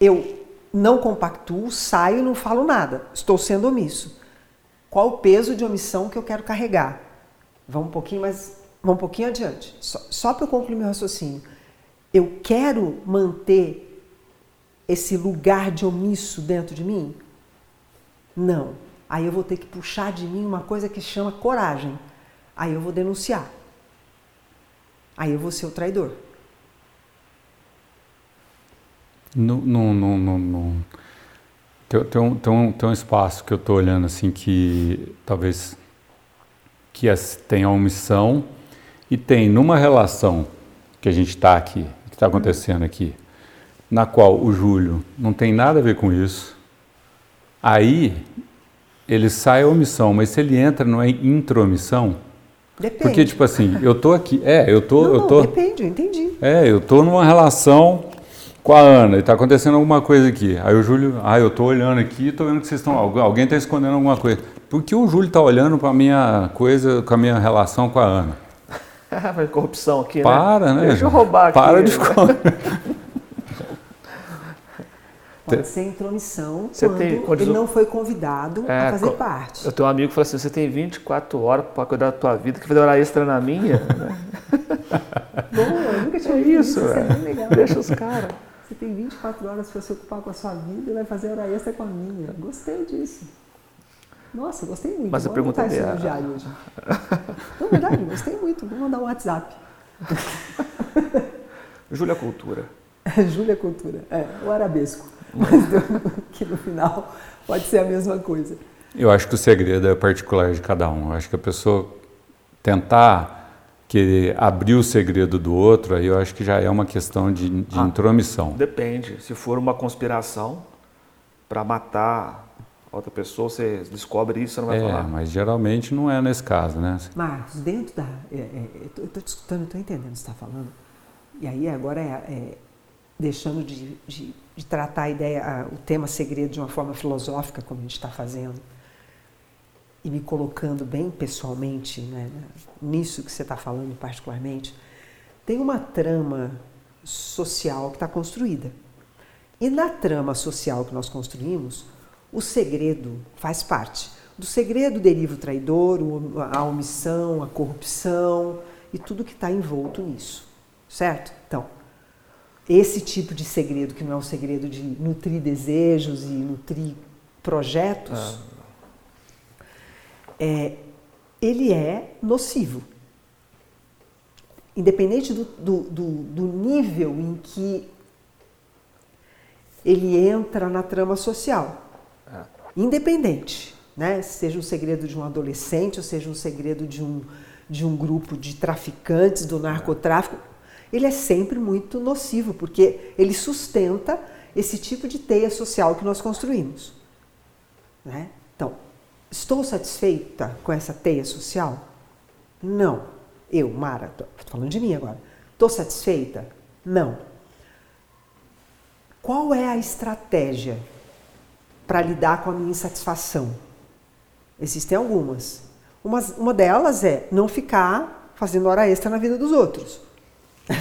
Eu não compactuo, saio e não falo nada, estou sendo omisso. Qual o peso de omissão que eu quero carregar? Vamos um pouquinho mais, vamos um pouquinho adiante. Só, só para eu concluir meu raciocínio. Eu quero manter esse lugar de omisso dentro de mim? Não. Aí eu vou ter que puxar de mim uma coisa que chama coragem. Aí eu vou denunciar. Aí eu vou ser o traidor. No, no, no, no, no. Tem, tem, um, tem, um, tem um espaço que eu estou olhando assim que talvez que tem a omissão e tem numa relação que a gente está aqui, que está acontecendo aqui, na qual o Júlio não tem nada a ver com isso, aí ele sai a omissão, mas se ele entra não é intromissão, Depende. porque tipo assim, eu tô aqui, é, eu tô, não, eu não, tô, depende, eu entendi. é, eu tô numa relação com a Ana e está acontecendo alguma coisa aqui. Aí o Júlio, ah, eu estou olhando aqui e estou vendo que vocês estão, alguém está escondendo alguma coisa. Por que o Júlio está olhando para a minha coisa, com a minha relação com a Ana? Mas corrupção aqui, Para, né? Deixa eu roubar aqui. Para de Pode ser intromissão Você quando tem- quando ele não foi convidado É, a fazer co- parte. Eu tenho um amigo que fala assim, você tem 24 horas para cuidar da tua vida, quer fazer hora extra na minha? né? Bom, eu nunca tinha É ouvido isso, isso é bem legal. Deixa os caras. Você tem 24 horas para se ocupar com a sua vida e vai fazer hora extra com a minha. Gostei disso. Nossa, gostei muito. Mas a pergunta dela- no diário hoje. Não, verdade, gostei muito. Vou mandar um WhatsApp. Júlia Cultura. Júlia Cultura. É, o arabesco. Mas que no final pode ser a mesma coisa. Eu acho que o segredo é particular de cada um. Eu acho que a pessoa tentar querer abrir o segredo do outro, aí eu acho que já é uma questão de, de Ah. intromissão. Depende. Se for uma conspiração para matar outra pessoa, você descobre isso, você não vai É, falar. mas geralmente não é nesse caso, né? Marcos, dentro da. é, é, eu estou te escutando, estou entendendo o que você está falando. E aí agora é, é, deixando de, de- de tratar a ideia, a- o tema segredo de uma forma filosófica, como a gente está fazendo, e me colocando bem pessoalmente né, nisso que você está falando particularmente, tem uma trama social que está construída. E na trama social que nós construímos, o segredo faz parte. Do segredo deriva o traidor, a omissão, a corrupção e tudo que está envolto nisso. Certo? Então, esse tipo de segredo, que não é um segredo de nutrir desejos e nutrir projetos, é, ele é nocivo. Independente do, do, do- do nível em que ele entra na trama social. Independente, né? seja um segredo de um adolescente, ou seja um segredo de um, de um grupo de traficantes, do narcotráfico, ele é sempre muito nocivo, porque ele sustenta esse tipo de teia social que nós construímos. Né? Estou satisfeita com essa teia social? Não. Eu, Mara, estou falando de mim agora. Estou satisfeita? Não. Qual é a estratégia para lidar com a minha insatisfação? Existem algumas. Uma, uma delas é não ficar fazendo hora extra na vida dos outros.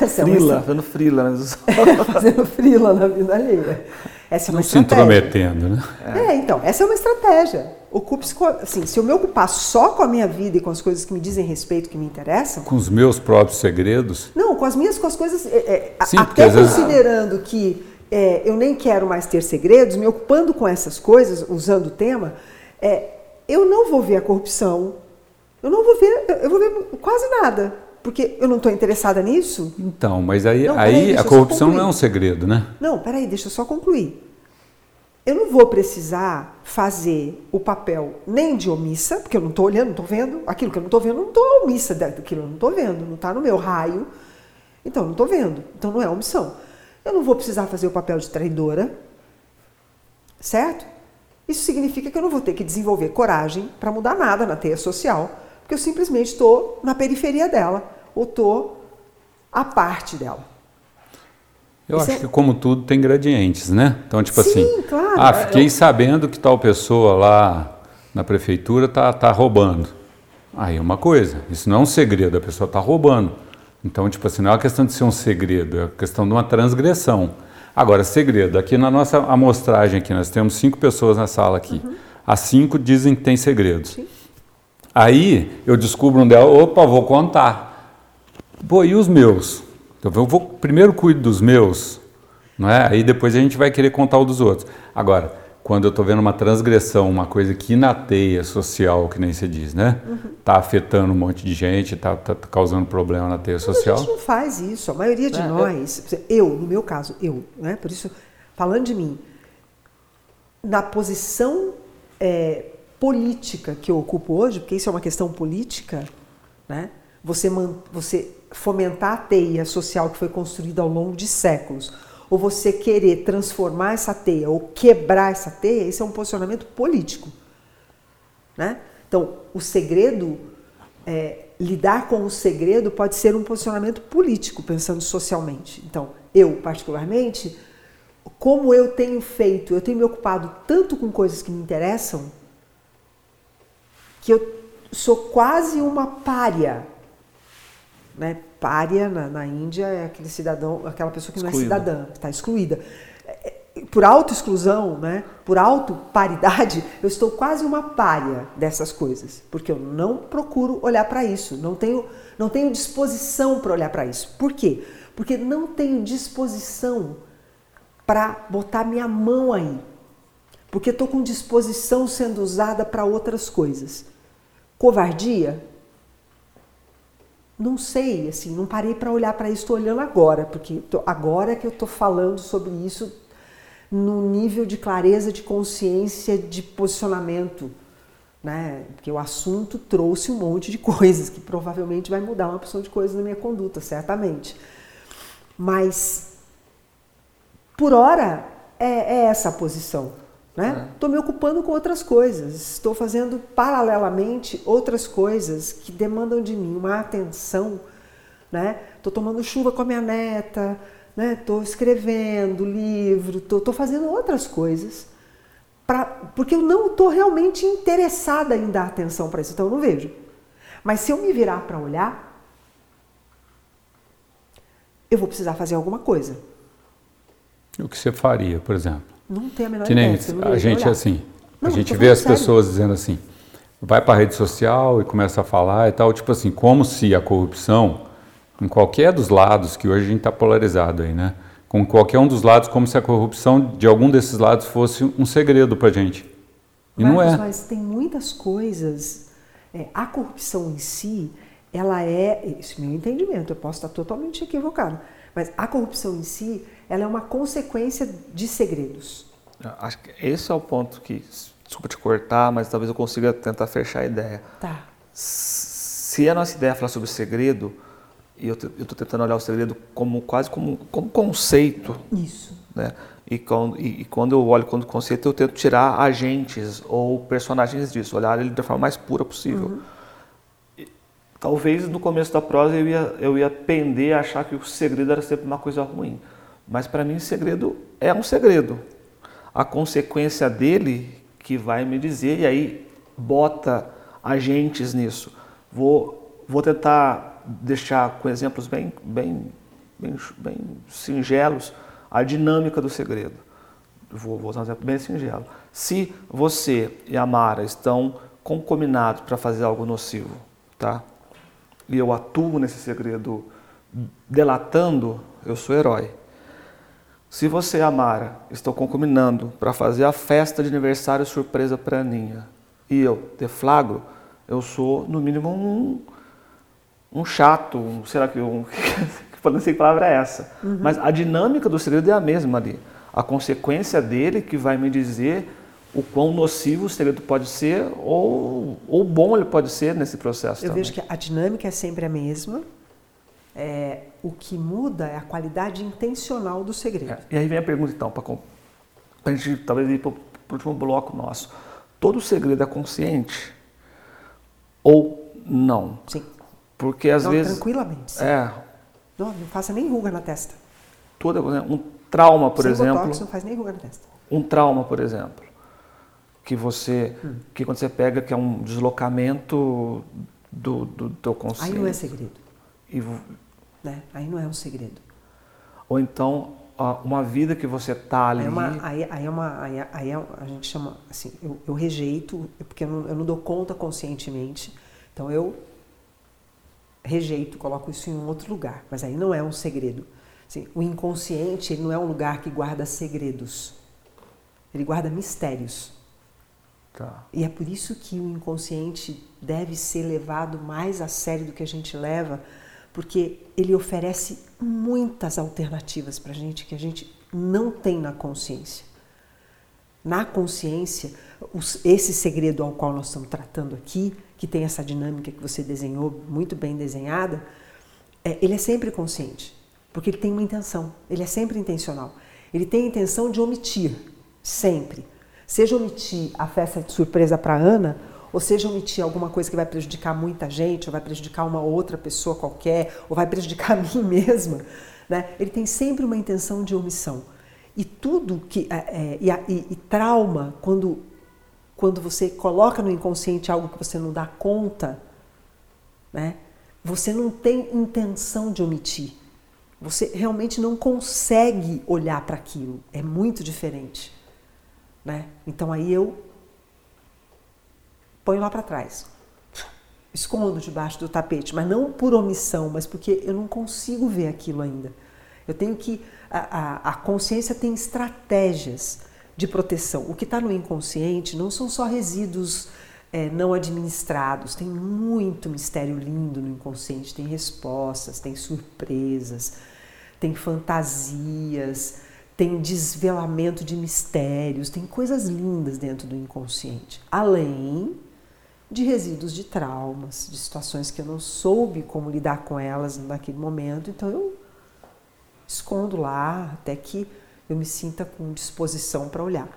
É Frila, fazendo frila. Né? fazendo frila na vida alheia. Essa é uma Não se estratégia. intrometendo, né? É, então, essa é uma estratégia. Ocupe-se com, assim, se eu me ocupar só com a minha vida e com as coisas que me dizem respeito, que me interessam, Com os meus próprios segredos, não, com as minhas, com as coisas, é, é, Sim, até às vezes- considerando que é, eu nem quero mais ter segredos, me ocupando com essas coisas, usando o tema, é, eu não vou ver a corrupção, eu não vou ver, eu- vou ver quase nada, porque eu não estou interessada nisso. então, mas aí, Não, aí a corrupção não é um segredo, né? Não, peraí, deixa eu só concluir. Eu não vou precisar fazer o papel nem de omissa, porque eu não estou olhando, não estou vendo. Aquilo que eu não estou vendo, não estou omissa daquilo, eu não estou vendo, não está no meu raio. Então, não estou vendo. Então, não é omissão. Eu não vou precisar fazer o papel de traidora, certo? isso significa que eu não vou ter que desenvolver coragem para mudar nada na teia social, porque eu simplesmente estou na periferia dela, ou estou à parte dela. Eu Isso acho é... que, como tudo, tem gradientes, né? Então, tipo Sim, assim, claro. ah, fiquei eu... sabendo que tal pessoa lá na prefeitura tá, tá roubando. Aí é uma coisa, isso não é um segredo, a pessoa está roubando. Então, tipo assim, não é uma questão de ser um segredo, é uma questão de uma transgressão. Agora, segredo, aqui na nossa amostragem aqui, nós temos cinco pessoas na sala aqui. Uhum. As cinco dizem que tem segredos. Sim. Aí eu descubro um delas, opa, vou contar. Pô, e os meus? Então eu vou primeiro cuido dos meus, não é? Aí depois a gente vai querer contar o dos outros. Agora, quando eu estou vendo uma transgressão, uma coisa que na teia social, que nem se diz, né? Está uhum. afetando um monte de gente, está tá causando problema na teia social. Mas a gente não faz isso. A maioria de é, nós, eu... eu, no meu caso, eu, né? Por isso, falando de mim, na posição é, política que eu ocupo hoje, porque isso é uma questão política, né? Você, você fomentar a teia social que foi construída ao longo de séculos ou você querer transformar essa teia ou quebrar essa teia, isso é um posicionamento político. Né? Então, o segredo, é, lidar com o segredo pode ser um posicionamento político, pensando socialmente. Então, eu, particularmente, como eu tenho feito, eu tenho me ocupado tanto com coisas que me interessam, que eu sou quase uma párea né? Pária na, na Índia é aquele cidadão, aquela pessoa que não é cidadã, está excluída. É, é, por auto-exclusão, né? por auto-paridade, eu estou quase uma pária dessas coisas, porque eu não procuro olhar para isso, não tenho, não tenho disposição para olhar para isso. Por quê? Porque não tenho disposição para botar minha mão aí, porque estou com disposição sendo usada para outras coisas. Covardia? Não sei, assim, não parei para olhar para isso, estou olhando agora, porque tô, agora que eu estou falando sobre isso no nível de clareza de consciência, de posicionamento, né? Porque o assunto trouxe um monte de coisas que provavelmente vai mudar uma opção de coisas na minha conduta, certamente. Mas, por hora, é, é essa a posição. Estou né? me ocupando com outras coisas, estou fazendo paralelamente outras coisas que demandam de mim uma atenção. Estou né? tomando chuva com a minha neta, estou né? escrevendo livro, estou fazendo outras coisas, pra, porque eu não estou realmente interessada em dar atenção para isso, então eu não vejo. Mas se eu me virar para olhar, eu vou precisar fazer alguma coisa. O que você faria, por exemplo? Não tem a menor nem ideia. A gente olhar. assim, não, a gente vê as sério. pessoas dizendo assim, vai para a rede social e começa a falar e tal, tipo assim, como se a corrupção, em qualquer dos lados, que hoje a gente está polarizado aí, né? Com qualquer um dos lados, como se a corrupção de algum desses lados fosse um segredo para gente. E mas, não é. Mas tem muitas coisas. É, a corrupção em si, ela é, esse é meu entendimento, eu posso estar totalmente equivocado, mas a corrupção em si, ela é uma consequência de segredos. Acho que esse é o ponto que, desculpa te cortar, mas talvez eu consiga tentar fechar a ideia. Tá. Se a nossa ideia é falar sobre segredo, e eu estou tentando olhar o segredo como quase como, como conceito. Isso. Né? E, quando, e, e quando eu olho como conceito, eu tento tirar agentes ou personagens disso, olhar ele da forma mais pura possível. Uhum. Talvez no começo da prosa eu ia, eu ia pender a achar que o segredo era sempre uma coisa ruim. Mas para mim, o segredo é um segredo. A consequência dele que vai me dizer, e aí bota agentes nisso. Vou, vou tentar deixar com exemplos bem, bem, bem, bem singelos a dinâmica do segredo. Vou, vou usar um exemplo bem singelo. Se você e a Mara estão concominados para fazer algo nocivo, tá? E eu atuo nesse segredo delatando, eu sou herói. Se você e a Mara estão concominando para fazer a festa de aniversário surpresa para a Aninha e eu deflagro, eu sou, no mínimo, um, um chato, um, será que um, não sei que palavra é essa. Uhum. Mas a dinâmica do segredo é a mesma ali. A consequência dele que vai me dizer o quão nocivo o segredo pode ser ou, ou bom ele pode ser nesse processo. Eu também. vejo que a dinâmica é sempre a mesma, é, o que muda é a qualidade intencional do segredo. É, e aí vem a pergunta, então, para a gente talvez ir para o último bloco nosso. Todo segredo é consciente ou não? Sim. Porque às Não, vezes. tranquilamente. sim. É, Não, não faça nem ruga na testa. toda, né, um trauma, por Sem exemplo. botox, não faz nem ruga na testa. um trauma, por exemplo, que você, Hum. que quando você pega que é um deslocamento do, do teu Aí consciente, não é segredo. E Né? Aí não é um segredo. ou então uma vida que você tá ali, Aí é uma, aí, aí é uma, aí, é- aí é- a gente chama assim, eu, eu rejeito, porque eu não, eu não dou conta conscientemente, então eu rejeito, coloco isso em um outro lugar, mas aí não é um segredo. Assim, o inconsciente ele não é um lugar que guarda segredos, ele guarda mistérios. tá, E é por isso que o inconsciente deve ser levado mais a sério do que a gente leva, porque ele oferece muitas alternativas para a gente que a gente não tem na consciência. Na consciência, os- esse segredo ao qual nós estamos tratando aqui, que tem essa dinâmica que você desenhou, muito bem desenhada, é, ele é sempre consciente, porque ele tem uma intenção, ele é sempre intencional. Ele tem a intenção de omitir, sempre. Seja omitir a festa de surpresa para Ana, ou seja omitir alguma coisa que vai prejudicar muita gente, ou vai prejudicar uma outra pessoa qualquer, ou vai prejudicar a mim mesma. Né? Ele tem sempre uma intenção de omissão. E tudo que. é, é, e, e- e trauma, quando, quando você coloca no inconsciente algo que você não dá conta, né? Você não tem intenção de omitir. Você realmente não consegue olhar para aquilo. É muito diferente, né? Então aí eu ponho lá para trás. Escondo debaixo do tapete, mas não por omissão, mas porque eu não consigo ver aquilo ainda. Eu tenho que. A, a, a consciência tem estratégias de proteção. O que está no inconsciente não são só resíduos é, não administrados, tem muito mistério lindo no inconsciente, tem respostas, tem surpresas, tem fantasias, tem desvelamento de mistérios, tem coisas lindas dentro do inconsciente. Além de resíduos de traumas, de situações que eu não soube como lidar com elas naquele momento, então eu escondo lá até que eu me sinta com disposição para olhar.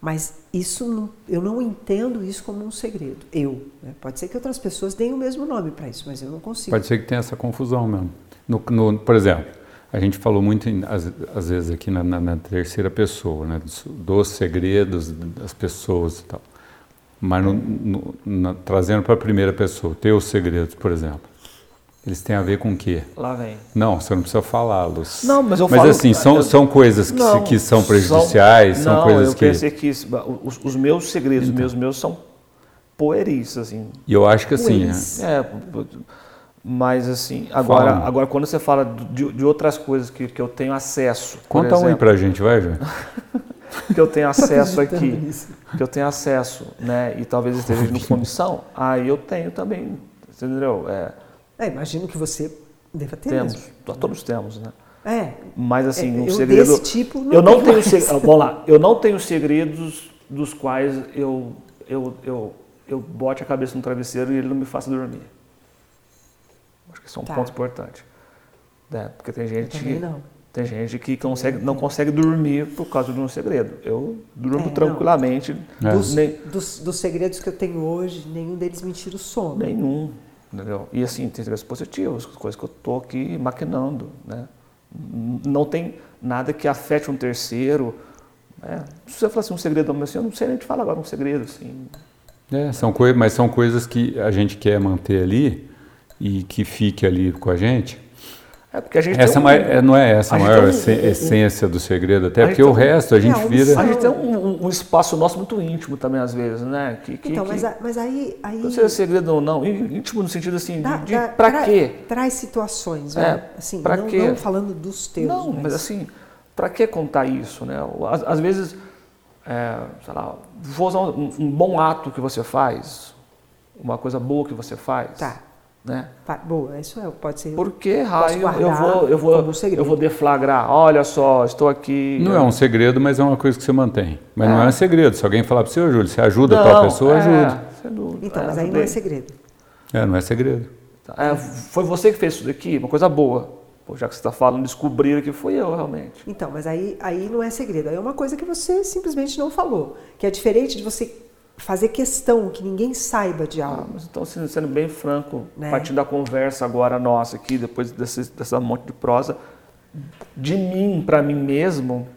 Mas isso eu não entendo isso como um segredo. Eu. Né? Pode ser que outras pessoas deem o mesmo nome para isso, mas eu não consigo. Pode ser que tenha essa confusão mesmo. No, no- por exemplo, a gente falou muito, em- às, às vezes, aqui na, na- na terceira pessoa, né, dos, dos segredos das pessoas e tal. Mas no- no- na- trazendo para a primeira pessoa, teus segredos, por exemplo, eles têm a ver com o quê? lá vem. Não, você não precisa falá-los. Não, mas eu Mas falo- assim, são, eu- são coisas que, Não, que são prejudiciais, são, não, coisas eu que... pensei que isso- os, os meus segredos, os meus, meus são pueris, assim. E eu acho que assim, Pois. É, mas assim, agora, Fala. agora quando você fala de, de outras coisas que, que eu tenho acesso, conta um aí exemplo, pra gente, vai, João? que eu tenho acesso aqui, que eu tenho acesso, né, e talvez esteja no comissão, aí eu tenho também, entendeu? É, É, imagino que você deva ter temos, mesmo. todos temos, né? É, Mas assim, É, um eu segredo. tipo não eu não tenho tenho seg- Vamos lá, eu não tenho segredos dos quais eu, eu, eu, eu bote a cabeça no travesseiro e ele não me faça dormir. Acho que isso é um Tá. ponto importante. né? porque tem gente, que, não. Tem gente que consegue, não consegue dormir por causa de um segredo. Eu durmo É, tranquilamente, É. Dos, nem, dos, dos segredos que eu tenho hoje, nenhum deles me tira o sono. nenhum. Entendeu? E assim, tem segredos positivos, coisas que eu estou aqui maquinando. Né? Não tem nada que afete um terceiro. né? Se você falar assim, um segredo, mas assim, eu não sei nem te falar agora um segredo. Assim. É, são mas são coisas que a gente quer manter ali e que fique ali com a gente. É porque a gente Essa tem um, ma- é- não é essa a maior tem um- essen- um- essência do segredo, até porque o um- resto a gente É, um vira. a gente tem um, espaço nosso muito íntimo também, às vezes, né? Que, que, Então, que, mas, a- mas aí. aí não sei se é segredo ou não, íntimo no sentido assim, dá- de, dá- pra tra- quê? Traz situações, É, né? Assim, pra não, quê? não falando dos teus. Não, mas assim, para que contar isso, né? Às, às vezes, é, sei lá, vou usar um, um bom ato que você faz, uma coisa boa que você faz, Tá. Né? Boa, isso é, pode ser. Por que raio eu vou, eu um vou, segredo. eu vou deflagrar? Olha só, estou aqui. Não é um segredo, mas é uma coisa que você mantém. Mas não é um segredo. Se alguém falar para você, Júlio, você ajuda a tal Não, pessoa, é, ajuda. Então, é, mas aí não é segredo. É, não é segredo. É, foi você que fez isso daqui, uma coisa boa. já que você está falando, descobriram que fui eu realmente. Então, mas aí, aí não é segredo, aí é uma coisa que você simplesmente não falou, que é diferente de você fazer questão que ninguém saiba de algo. Ah, então, sendo, sendo bem franco, Né? partindo da conversa agora nossa aqui, depois desse, dessa monte de prosa, de mim para mim mesmo,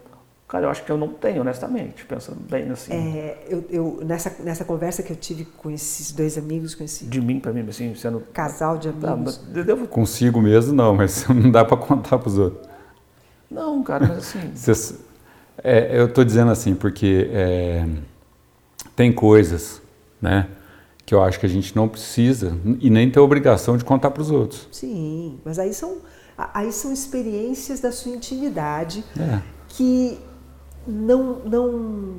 cara, eu acho que eu não tenho, honestamente, pensando bem assim. É, eu, eu- nessa, nessa conversa que eu tive com esses dois amigos, com esse De mim para mim, assim, sendo. casal de Tá, amigos, eu devo- Consigo mesmo não, mas não dá para contar para os outros. Não, cara, mas assim. Vocês- é, eu estou dizendo assim porque é, tem coisas, né, que eu acho que a gente não precisa e nem tem obrigação de contar para os outros. sim, mas aí são, a- aí são experiências da sua intimidade É. que não, não,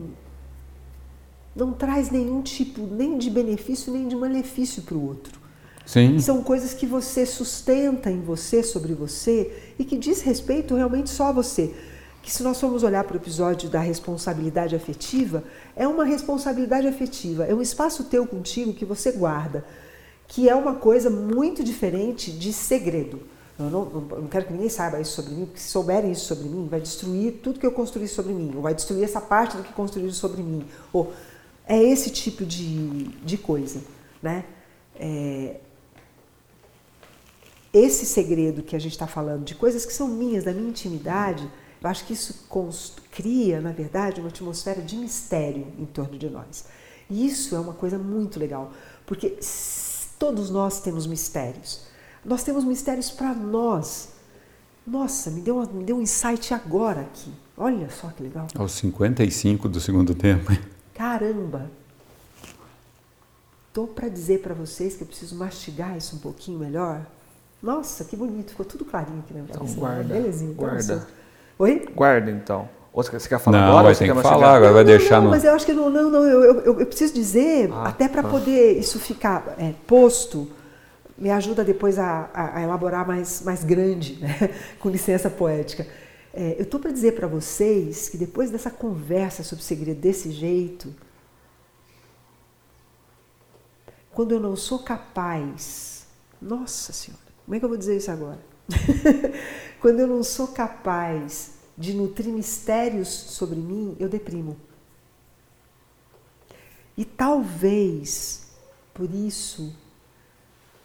não traz nenhum tipo nem de benefício nem de malefício para o outro. Sim. São coisas que você sustenta em você, sobre você, e que diz respeito realmente só a você. Que se nós formos olhar para o episódio da responsabilidade afetiva, é uma responsabilidade afetiva, é um espaço teu contigo que você guarda, que é uma coisa muito diferente de segredo. Eu não, não- quero que ninguém saiba isso sobre mim, porque se souberem isso sobre mim, vai destruir tudo que eu construí sobre mim, ou vai destruir essa parte do que construíram sobre mim. Ou é esse tipo de, de coisa, né? É, esse segredo que a gente está falando, de coisas que são minhas, da minha intimidade, eu acho que isso cria, na verdade, uma atmosfera de mistério em torno de nós. E isso é uma coisa muito legal, porque todos nós temos mistérios. Nós temos mistérios para nós. Nossa, me deu, uma- me deu um insight agora aqui. Olha só que legal. Aos 55 do segundo tempo. Caramba! Tô para dizer para vocês que eu preciso mastigar isso um pouquinho melhor. Nossa, que bonito, ficou tudo clarinho aqui na minha Então cabeça. guarda, Belezinha. Então, guarda. Oi? Guarda então. Ou você quer- falar Não, agora? vai ter que falar agora, vai Não, não, deixar não, no... mas eu acho que não, não, não eu, eu, eu preciso dizer, Ah, até para tá. poder isso ficar é, posto, me ajuda depois a, a- a elaborar mais, mais grande, né? com licença poética. É, eu estou para dizer para vocês que depois dessa conversa sobre segredo desse jeito, quando eu não sou capaz, nossa senhora, como é que eu vou dizer isso agora? quando eu não sou capaz de nutrir mistérios sobre mim, eu deprimo. E talvez por isso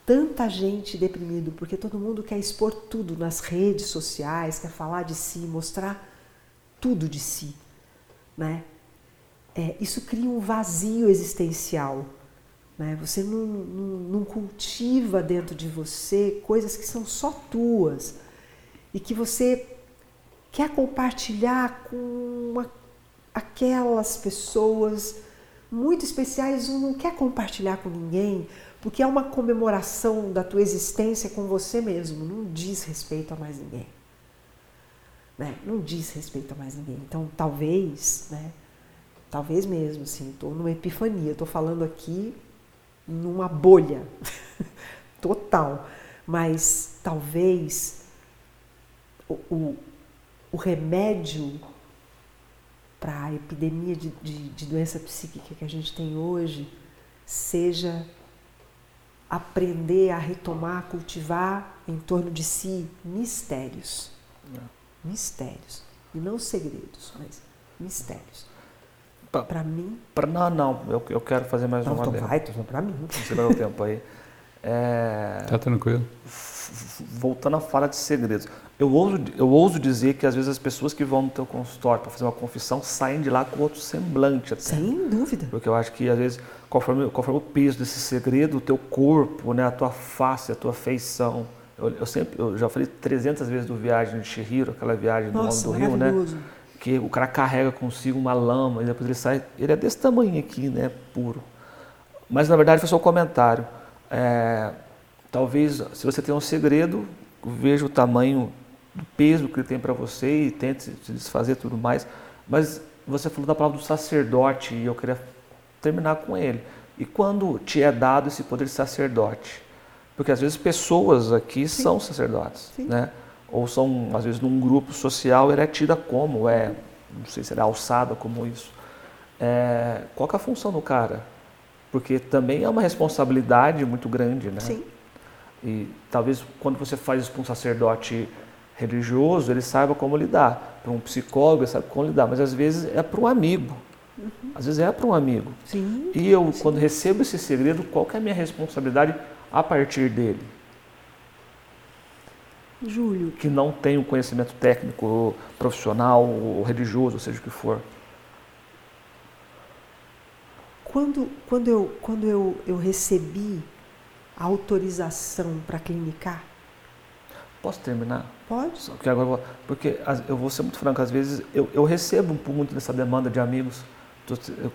tanta gente deprimido, porque todo mundo quer expor tudo nas redes sociais, quer falar de si, mostrar tudo de si, né? É, isso cria um vazio existencial. Né? Você não, não, não cultiva dentro de você coisas que são só tuas e que você quer compartilhar com uma- aquelas pessoas muito especiais não quer compartilhar com ninguém porque é uma comemoração da tua existência com você mesmo, não diz respeito a mais ninguém. Né? Não diz respeito a mais ninguém. Então, talvez, né? Talvez mesmo, assim, estou numa epifania, estou falando aqui numa bolha total. Mas talvez o, o, o remédio para a epidemia de, de, de doença psíquica que a gente tem hoje seja aprender a retomar, a cultivar em torno de si mistérios. Mistérios. E não segredos, mas mistérios. Para mim, Pra- não, não, eu, eu quero fazer mais não, uma então dela. vai, então para mim. Você vai o tempo aí. É, Tá tranquilo. voltando à fala de segredos. Eu ouso, eu ouso dizer que às vezes as pessoas que vão no teu consultório para fazer uma confissão saem de lá com outro semblante até. Sem dúvida. Porque eu acho que às vezes, conforme, conforme o peso desse segredo, o teu corpo, né, a tua face, a tua feição. Eu, eu sempre, eu já falei 300 vezes do Viagem de Chihiro, aquela viagem do Nossa, Homem do Rio, né? Que o cara carrega consigo uma lama e depois ele sai. Ele é desse tamanho aqui, né? Puro. Mas na verdade foi só um comentário. É, talvez, se você tem um segredo, veja o tamanho do peso que ele tem para você e tente se desfazer tudo mais. Mas você falou da palavra do sacerdote e eu queria terminar com ele. E quando te é dado esse poder de sacerdote? Porque às vezes pessoas aqui são sacerdotes, Sim. né? Ou são, às vezes, num grupo social, ela é tida como, é, não sei se ela é alçada como isso. É, qual que é a função do cara? Porque também é uma responsabilidade muito grande, né? Sim. E talvez quando você faz isso para um sacerdote religioso, ele saiba como lidar. Para um psicólogo, ele sabe como lidar. Mas às vezes é para um amigo. Uhum. Às vezes é para um amigo. Sim. E eu, Sim. quando recebo esse segredo, qual é a minha responsabilidade a partir dele? Júlio. Que não tem o conhecimento técnico, profissional, ou religioso, seja o que for. Quando, quando, eu, quando eu, eu recebi a autorização para clinicar, Posso terminar? pode? Só que agora porque eu vou ser muito franco, às vezes eu, eu recebo muito dessa demanda de amigos.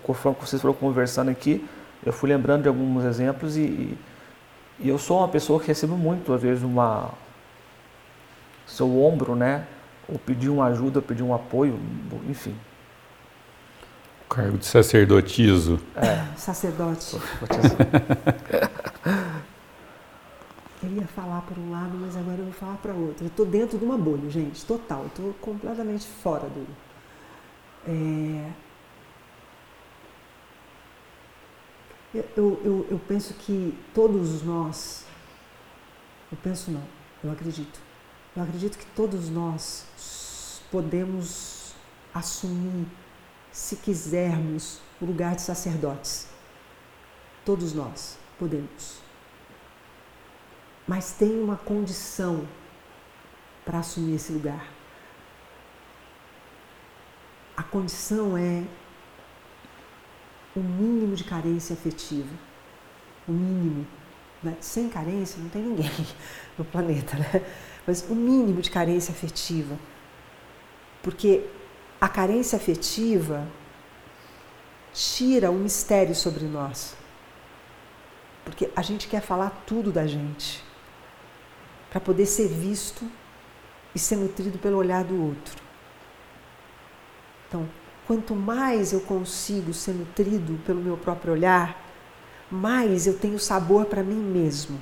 Conforme vocês foram conversando aqui, eu fui lembrando de alguns exemplos e, e eu sou uma pessoa que recebo muito, às vezes, uma seu ombro, né? Ou pedir uma ajuda, pedir um apoio, enfim. O cargo de sacerdotizo. Sacerdote. Vou te- Eu ia falar por um lado, mas agora eu vou falar para outro. Eu estou dentro de uma bolha, gente, total. Estou completamente fora do. É... Eu, eu, eu, eu penso que todos nós. Eu penso não, eu acredito. Eu acredito que todos nós podemos assumir, se quisermos, o lugar de sacerdotes. Todos nós podemos. Mas tem uma condição para assumir esse lugar. A condição é o mínimo de carência afetiva. O mínimo. né? Sem carência não tem ninguém no planeta, né? Mas o mínimo de carência afetiva. Porque a carência afetiva tira o mistério sobre nós. Porque a gente quer falar tudo da gente para poder ser visto e ser nutrido pelo olhar do outro. Então, quanto mais eu consigo ser nutrido pelo meu próprio olhar, mais eu tenho sabor para mim mesmo.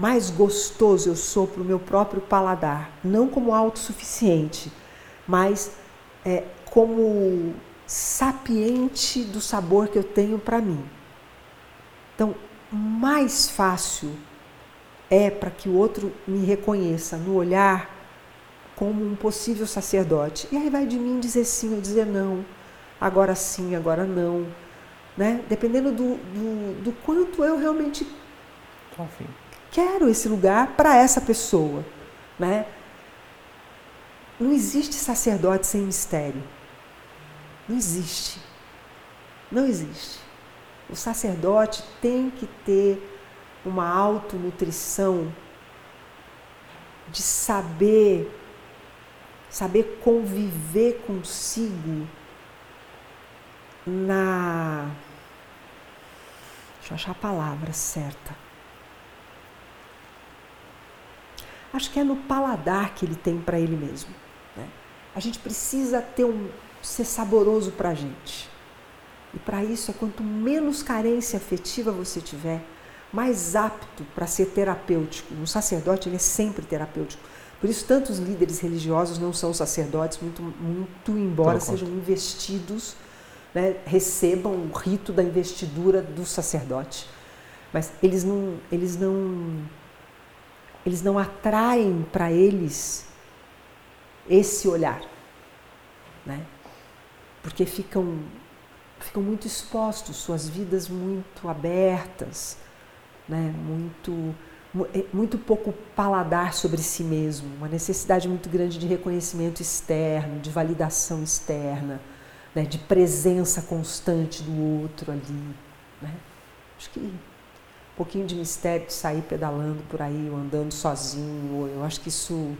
Mais gostoso eu sou para o meu próprio paladar, não como autossuficiente, mas é, como sapiente do sabor que eu tenho para mim. Então, mais fácil é para que o outro me reconheça no olhar como um possível sacerdote. E aí vai de mim dizer sim ou dizer não, agora sim, agora não. Né? Dependendo do, do, do quanto eu realmente afim. Quero esse lugar para essa pessoa. Né? Não existe sacerdote sem mistério. Não existe. Não existe. O sacerdote tem que ter uma autonutrição de saber saber conviver consigo na deixa eu achar a palavra certa acho que é no paladar que ele tem para ele mesmo né? a gente precisa ter um ser saboroso para a gente e para isso é quanto menos carência afetiva você tiver mais apto para ser terapêutico. Um sacerdote ele é sempre terapêutico. Por isso tantos líderes religiosos não são sacerdotes, muito, muito embora Pelo sejam investidos, né, recebam o rito da investidura do sacerdote. Mas eles não, eles não, eles não atraem para eles esse olhar, né? Porque ficam ficam muito expostos, suas vidas muito abertas, né? muito, muito pouco paladar sobre si mesmo, uma necessidade muito grande de reconhecimento externo, de validação externa, né? de presença constante do outro ali. Né? Acho que um pouquinho de mistério de sair pedalando por aí, ou andando sozinho, eu acho que isso.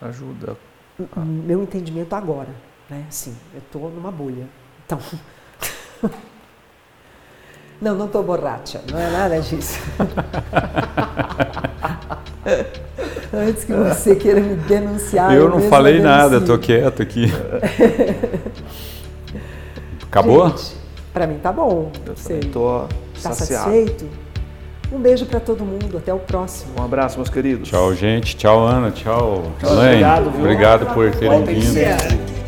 Ajuda. Meu entendimento agora, né? Assim, eu estou numa bolha. Então. Não, não estou borracha, não é nada disso. Antes que você queira me denunciar. eu não falei nada, tô quieto aqui. Acabou? Pra mim tá bom. Eu Você também tô tá saciado. satisfeito? Um beijo para todo mundo. Até o próximo. Um abraço, meus queridos. Tchau, gente. Tchau, Ana. Tchau, Tchau, obrigado, viu? Obrigado por terem vindo.